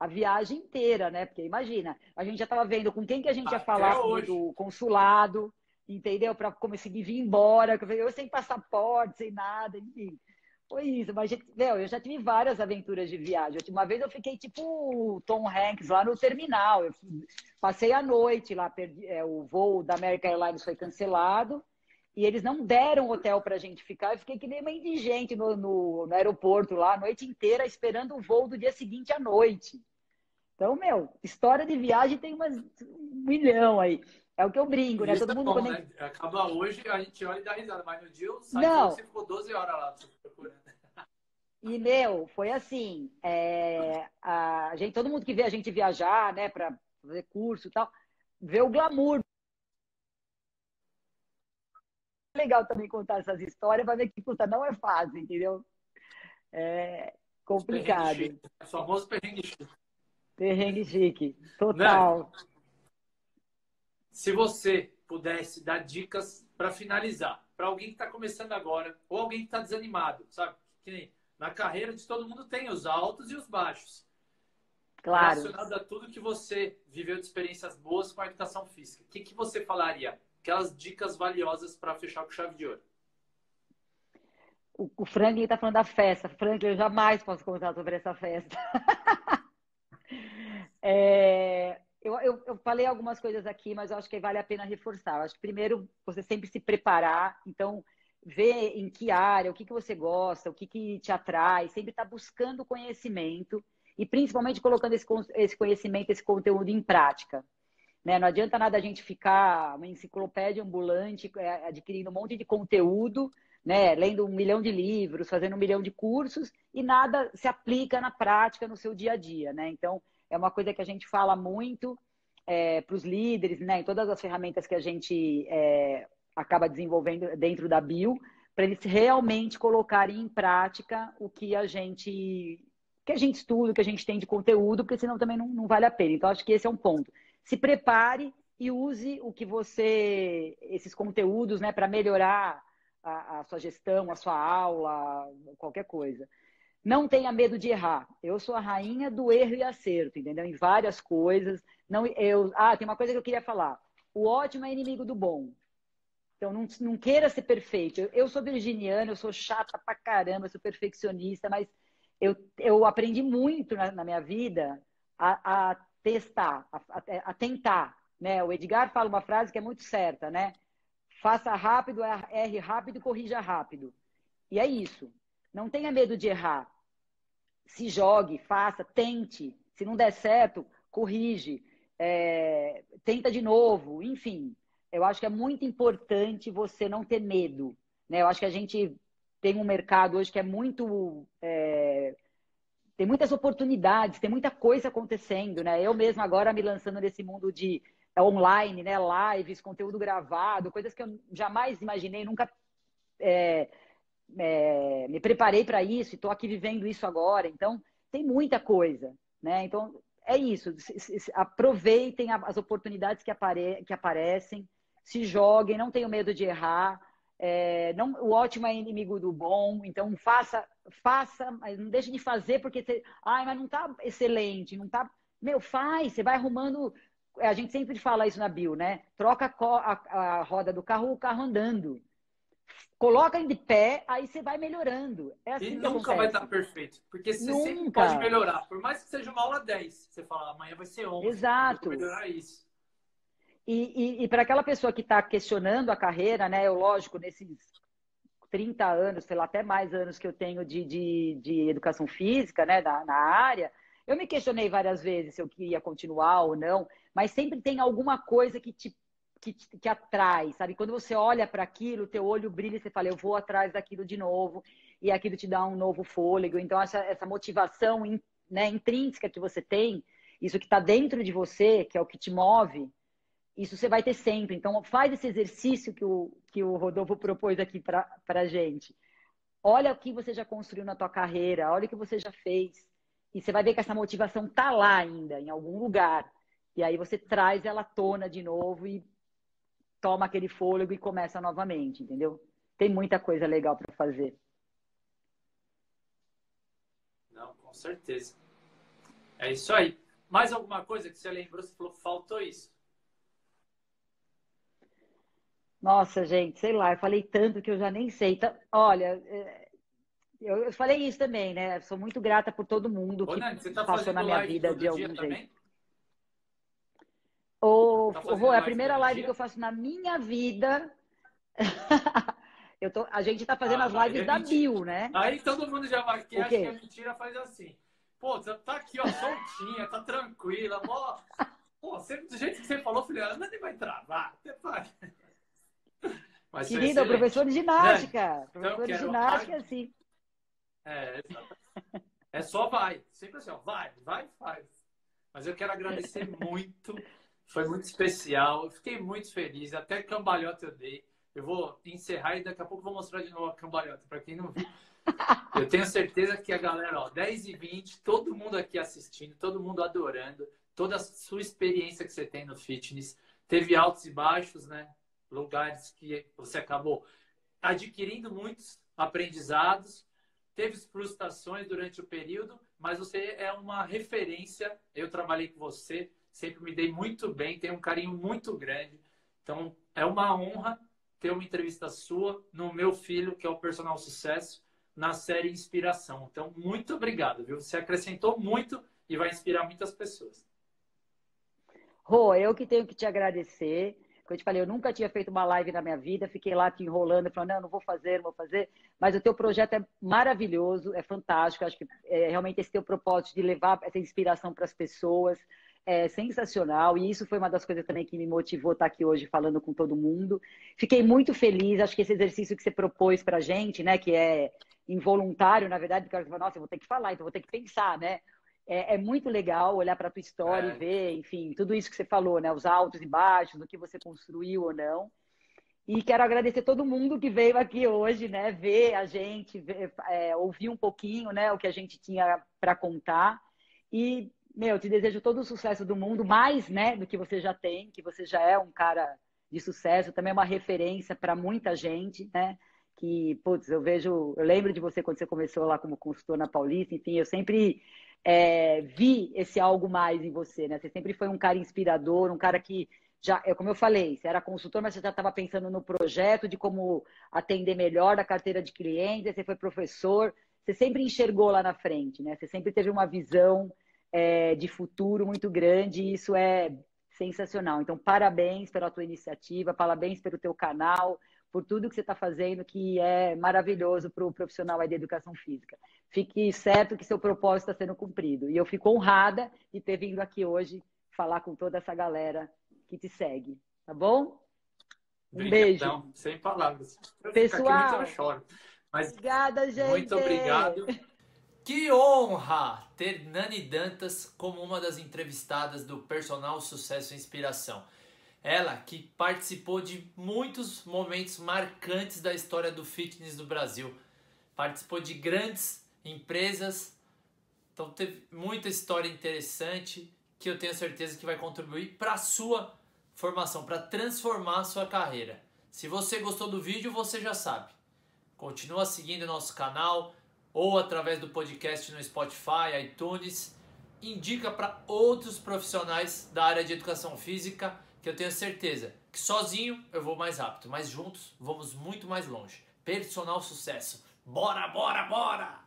a viagem inteira, né? Porque imagina, a gente já estava vendo com quem que a gente ia falar do consulado, entendeu? Para conseguir vir embora. Eu sem passaporte, sem nada, enfim. Foi isso, mas meu, eu já tive várias aventuras de viagem. Uma vez eu fiquei tipo o Tom Hanks lá no terminal. Eu passei a noite lá, perdi, é, o voo da American Airlines foi cancelado e eles não deram hotel pra gente ficar. Eu fiquei que nem uma indigente no, no, no aeroporto lá, a noite inteira, esperando o voo do dia seguinte à noite. Então, meu, história de viagem tem umas, um milhão aí. É o que eu brinco, né? Isso Todo é mundo. bom, quando... né? Acaba hoje, a gente olha e dá risada, mas no dia eu saio Não. você ficou 12 horas lá procurando. E, meu, foi assim, é, a gente, todo mundo que vê a gente viajar, né, para fazer curso e tal, vê o glamour. Legal também contar essas histórias para ver que, puta, não é fácil, entendeu? É complicado. Perrengue chique. É famoso perrengue chique. Perrengue chique, total. Se você pudesse dar dicas para finalizar, para alguém que está começando agora, ou alguém que está desanimado, sabe? Que nem na carreira de todo mundo tem os altos e os baixos. Claro. Relacionado a tudo que você viveu de experiências boas com a educação física. O que, que você falaria? Aquelas dicas valiosas para fechar com chave de ouro. O, o Franklin está falando da festa. Franklin, eu jamais posso contar sobre essa festa. é, eu, eu, eu, falei algumas coisas aqui, mas eu acho que vale a pena reforçar. Eu acho que primeiro você sempre se preparar. Então, ver em que área, o que, que você gosta, o que, que te atrai, sempre estar tá buscando conhecimento e principalmente colocando esse, esse conhecimento, esse conteúdo em prática. Né? Não adianta nada a gente ficar uma enciclopédia ambulante, é, adquirindo um monte de conteúdo, né? lendo um milhão de livros, fazendo um milhão de cursos, e nada se aplica na prática, no seu dia a dia. Né? Então, é uma coisa que a gente fala muito é, para os líderes, né? em todas as ferramentas que a gente é, acaba desenvolvendo dentro da Bio, para eles realmente colocarem em prática o que a gente que a gente estuda, o que a gente tem de conteúdo, porque senão também não, não vale a pena. Então, acho que esse é um ponto. Se prepare e use o que você, esses conteúdos, né, para melhorar a, a, sua gestão, a sua aula, qualquer coisa. Não tenha medo de errar. Eu sou a rainha do erro e acerto, entendeu? Em várias coisas. Não, eu, ah, tem uma coisa que eu queria falar. O ótimo é inimigo do bom. Então, não, não queira ser perfeito. Eu, sou virginiana, eu sou chata pra caramba, sou perfeccionista, mas eu, eu aprendi muito na, na minha vida a, a testar, a, a, a, tentar. Né? O Edgar fala uma frase que é muito certa, né? Faça rápido, erre rápido e corrija rápido. E é isso. Não tenha medo de errar. Se jogue, faça, tente. Se não der certo, corrige. É, tenta de novo. Enfim, eu acho que é muito importante você não ter medo. Né? Eu acho que a gente tem um mercado hoje que é muito. É, tem muitas oportunidades, tem muita coisa acontecendo, né? Eu mesma agora me lançando nesse mundo de é, online, né? Lives, conteúdo gravado, coisas que eu jamais imaginei, nunca é, é, me preparei para isso e estou aqui vivendo isso agora. Então, tem muita coisa, né? Então, é isso. Aproveitem as oportunidades que, apare que aparecem, se joguem, não tenham medo de errar. É, não, o ótimo é inimigo do bom, então faça, faça, mas não deixe de fazer porque você, ai, mas não tá excelente, não tá, meu, faz, você vai arrumando, a gente sempre fala isso na bio, né? Troca a, a, a roda do carro, o carro andando. Coloca de pé, aí você vai melhorando. É assim e nunca acontece. vai estar perfeito. Porque você nunca. sempre pode melhorar. Por mais que seja uma aula 10, você fala, amanhã vai ser 11. Exato. melhorar isso. E, e, e para aquela pessoa que está questionando a carreira, né? Eu, lógico, nesses 30 anos, sei lá, até mais anos que eu tenho de, de, de educação física, né? Na, na área, eu me questionei várias vezes se eu queria continuar ou não, mas sempre tem alguma coisa que te, que, que atrai, sabe? Quando você olha para aquilo, teu olho brilha e você fala, eu vou atrás daquilo de novo, e aquilo te dá um novo fôlego. Então, essa, essa motivação né, intrínseca que você tem, isso que está dentro de você, que é o que te move, isso você vai ter sempre. Então, faz esse exercício que o, que o Rodolfo propôs aqui para a gente. Olha o que você já construiu na tua carreira, olha o que você já fez. E você vai ver que essa motivação tá lá ainda, em algum lugar. E aí você traz ela à tona de novo e toma aquele fôlego e começa novamente, entendeu? Tem muita coisa legal para fazer. Não, com certeza. É isso aí. Mais alguma coisa que você lembrou? Você falou, faltou isso. Nossa, gente, sei lá, eu falei tanto que eu já nem sei. Então, olha, é, eu, falei isso também, né? Sou muito grata por todo mundo Ô, que Nani, tá passou na minha vida de algum jeito. Ô, tá é a primeira live dia? que eu faço na minha vida. eu tô, a gente tá fazendo ah, as lives é da Bill, né? Aí todo mundo já vai, que acha que é mentira, faz assim. Pô, tá aqui, ó, soltinha, tá tranquila, mó. Pô, você, do jeito que você falou, filha, ela nem vai travar. Mas Querida, professor de ginástica. É, professor de ginástica, sim. É, exato. É só vai. Sempre assim, ó, vai, vai, faz. Mas eu quero agradecer muito. Foi muito especial. Eu fiquei muito feliz. Até cambalhota eu dei. Eu vou encerrar e daqui a pouco vou mostrar de novo a cambalhota, para quem não viu. Eu tenho certeza que a galera, ó, 10 e 20, todo mundo aqui assistindo, todo mundo adorando, toda a sua experiência que você tem no fitness. Teve altos e baixos, né? Lugares que você acabou adquirindo muitos aprendizados, teve frustrações durante o período, mas você é uma referência. Eu trabalhei com você, sempre me dei muito bem, tenho um carinho muito grande. Então, é uma honra ter uma entrevista sua no meu filho, que é o Personal Sucesso, na série Inspiração. Então, muito obrigado, viu? Você acrescentou muito e vai inspirar muitas pessoas. Rô, eu que tenho que te agradecer. Eu te falei, eu nunca tinha feito uma live na minha vida, fiquei lá te enrolando, falando, não, não vou fazer, não vou fazer. Mas o teu projeto é maravilhoso, é fantástico. Acho que é, realmente esse teu propósito de levar essa inspiração para as pessoas é sensacional e isso foi uma das coisas também que me motivou estar aqui hoje falando com todo mundo. Fiquei muito feliz, acho que esse exercício que você propôs para a gente, né, que é involuntário, na verdade, porque eu falo, nossa, eu vou ter que falar, então vou ter que pensar, né? É, é muito legal olhar para a tua história é. e ver, enfim, tudo isso que você falou, né? Os altos e baixos, do que você construiu ou não. E quero agradecer todo mundo que veio aqui hoje, né? Ver a gente, ver, é, ouvir um pouquinho, né? O que a gente tinha para contar. E meu, te desejo todo o sucesso do mundo, mais, né, do que você já tem, que você já é um cara de sucesso, também é uma referência para muita gente, né? Que, putz, eu vejo, eu lembro de você quando você começou lá como consultor na Paulista, enfim, eu sempre é, vi esse algo mais em você, né? Você sempre foi um cara inspirador, um cara que já, é como eu falei, você era consultor, mas você já estava pensando no projeto de como atender melhor a carteira de clientes, você foi professor, você sempre enxergou lá na frente, né? Você sempre teve uma visão é, de futuro muito grande e isso é sensacional. Então, parabéns pela tua iniciativa, parabéns pelo teu canal, por tudo que você está fazendo, que é maravilhoso para o profissional aí da educação física. Fique certo que seu propósito está sendo cumprido. E eu fico honrada de ter vindo aqui hoje falar com toda essa galera que te segue. Tá bom? Um beijo. Sem palavras. Pessoal, eu choro. Mas obrigada, gente. Muito obrigado. Que honra ter Nani Dantas como uma das entrevistadas do Personal Sucesso e Inspiração. Ela que participou de muitos momentos marcantes da história do fitness do Brasil. Participou de grandes empresas. Então teve muita história interessante que eu tenho certeza que vai contribuir para a sua formação, para transformar a sua carreira. Se você gostou do vídeo, você já sabe. Continua seguindo nosso canal, ou através do podcast no Spotify, iTunes. Indica para outros profissionais da área de educação física que eu tenho certeza que sozinho eu vou mais rápido, mas juntos vamos muito mais longe. Personal sucesso. Bora, bora, bora!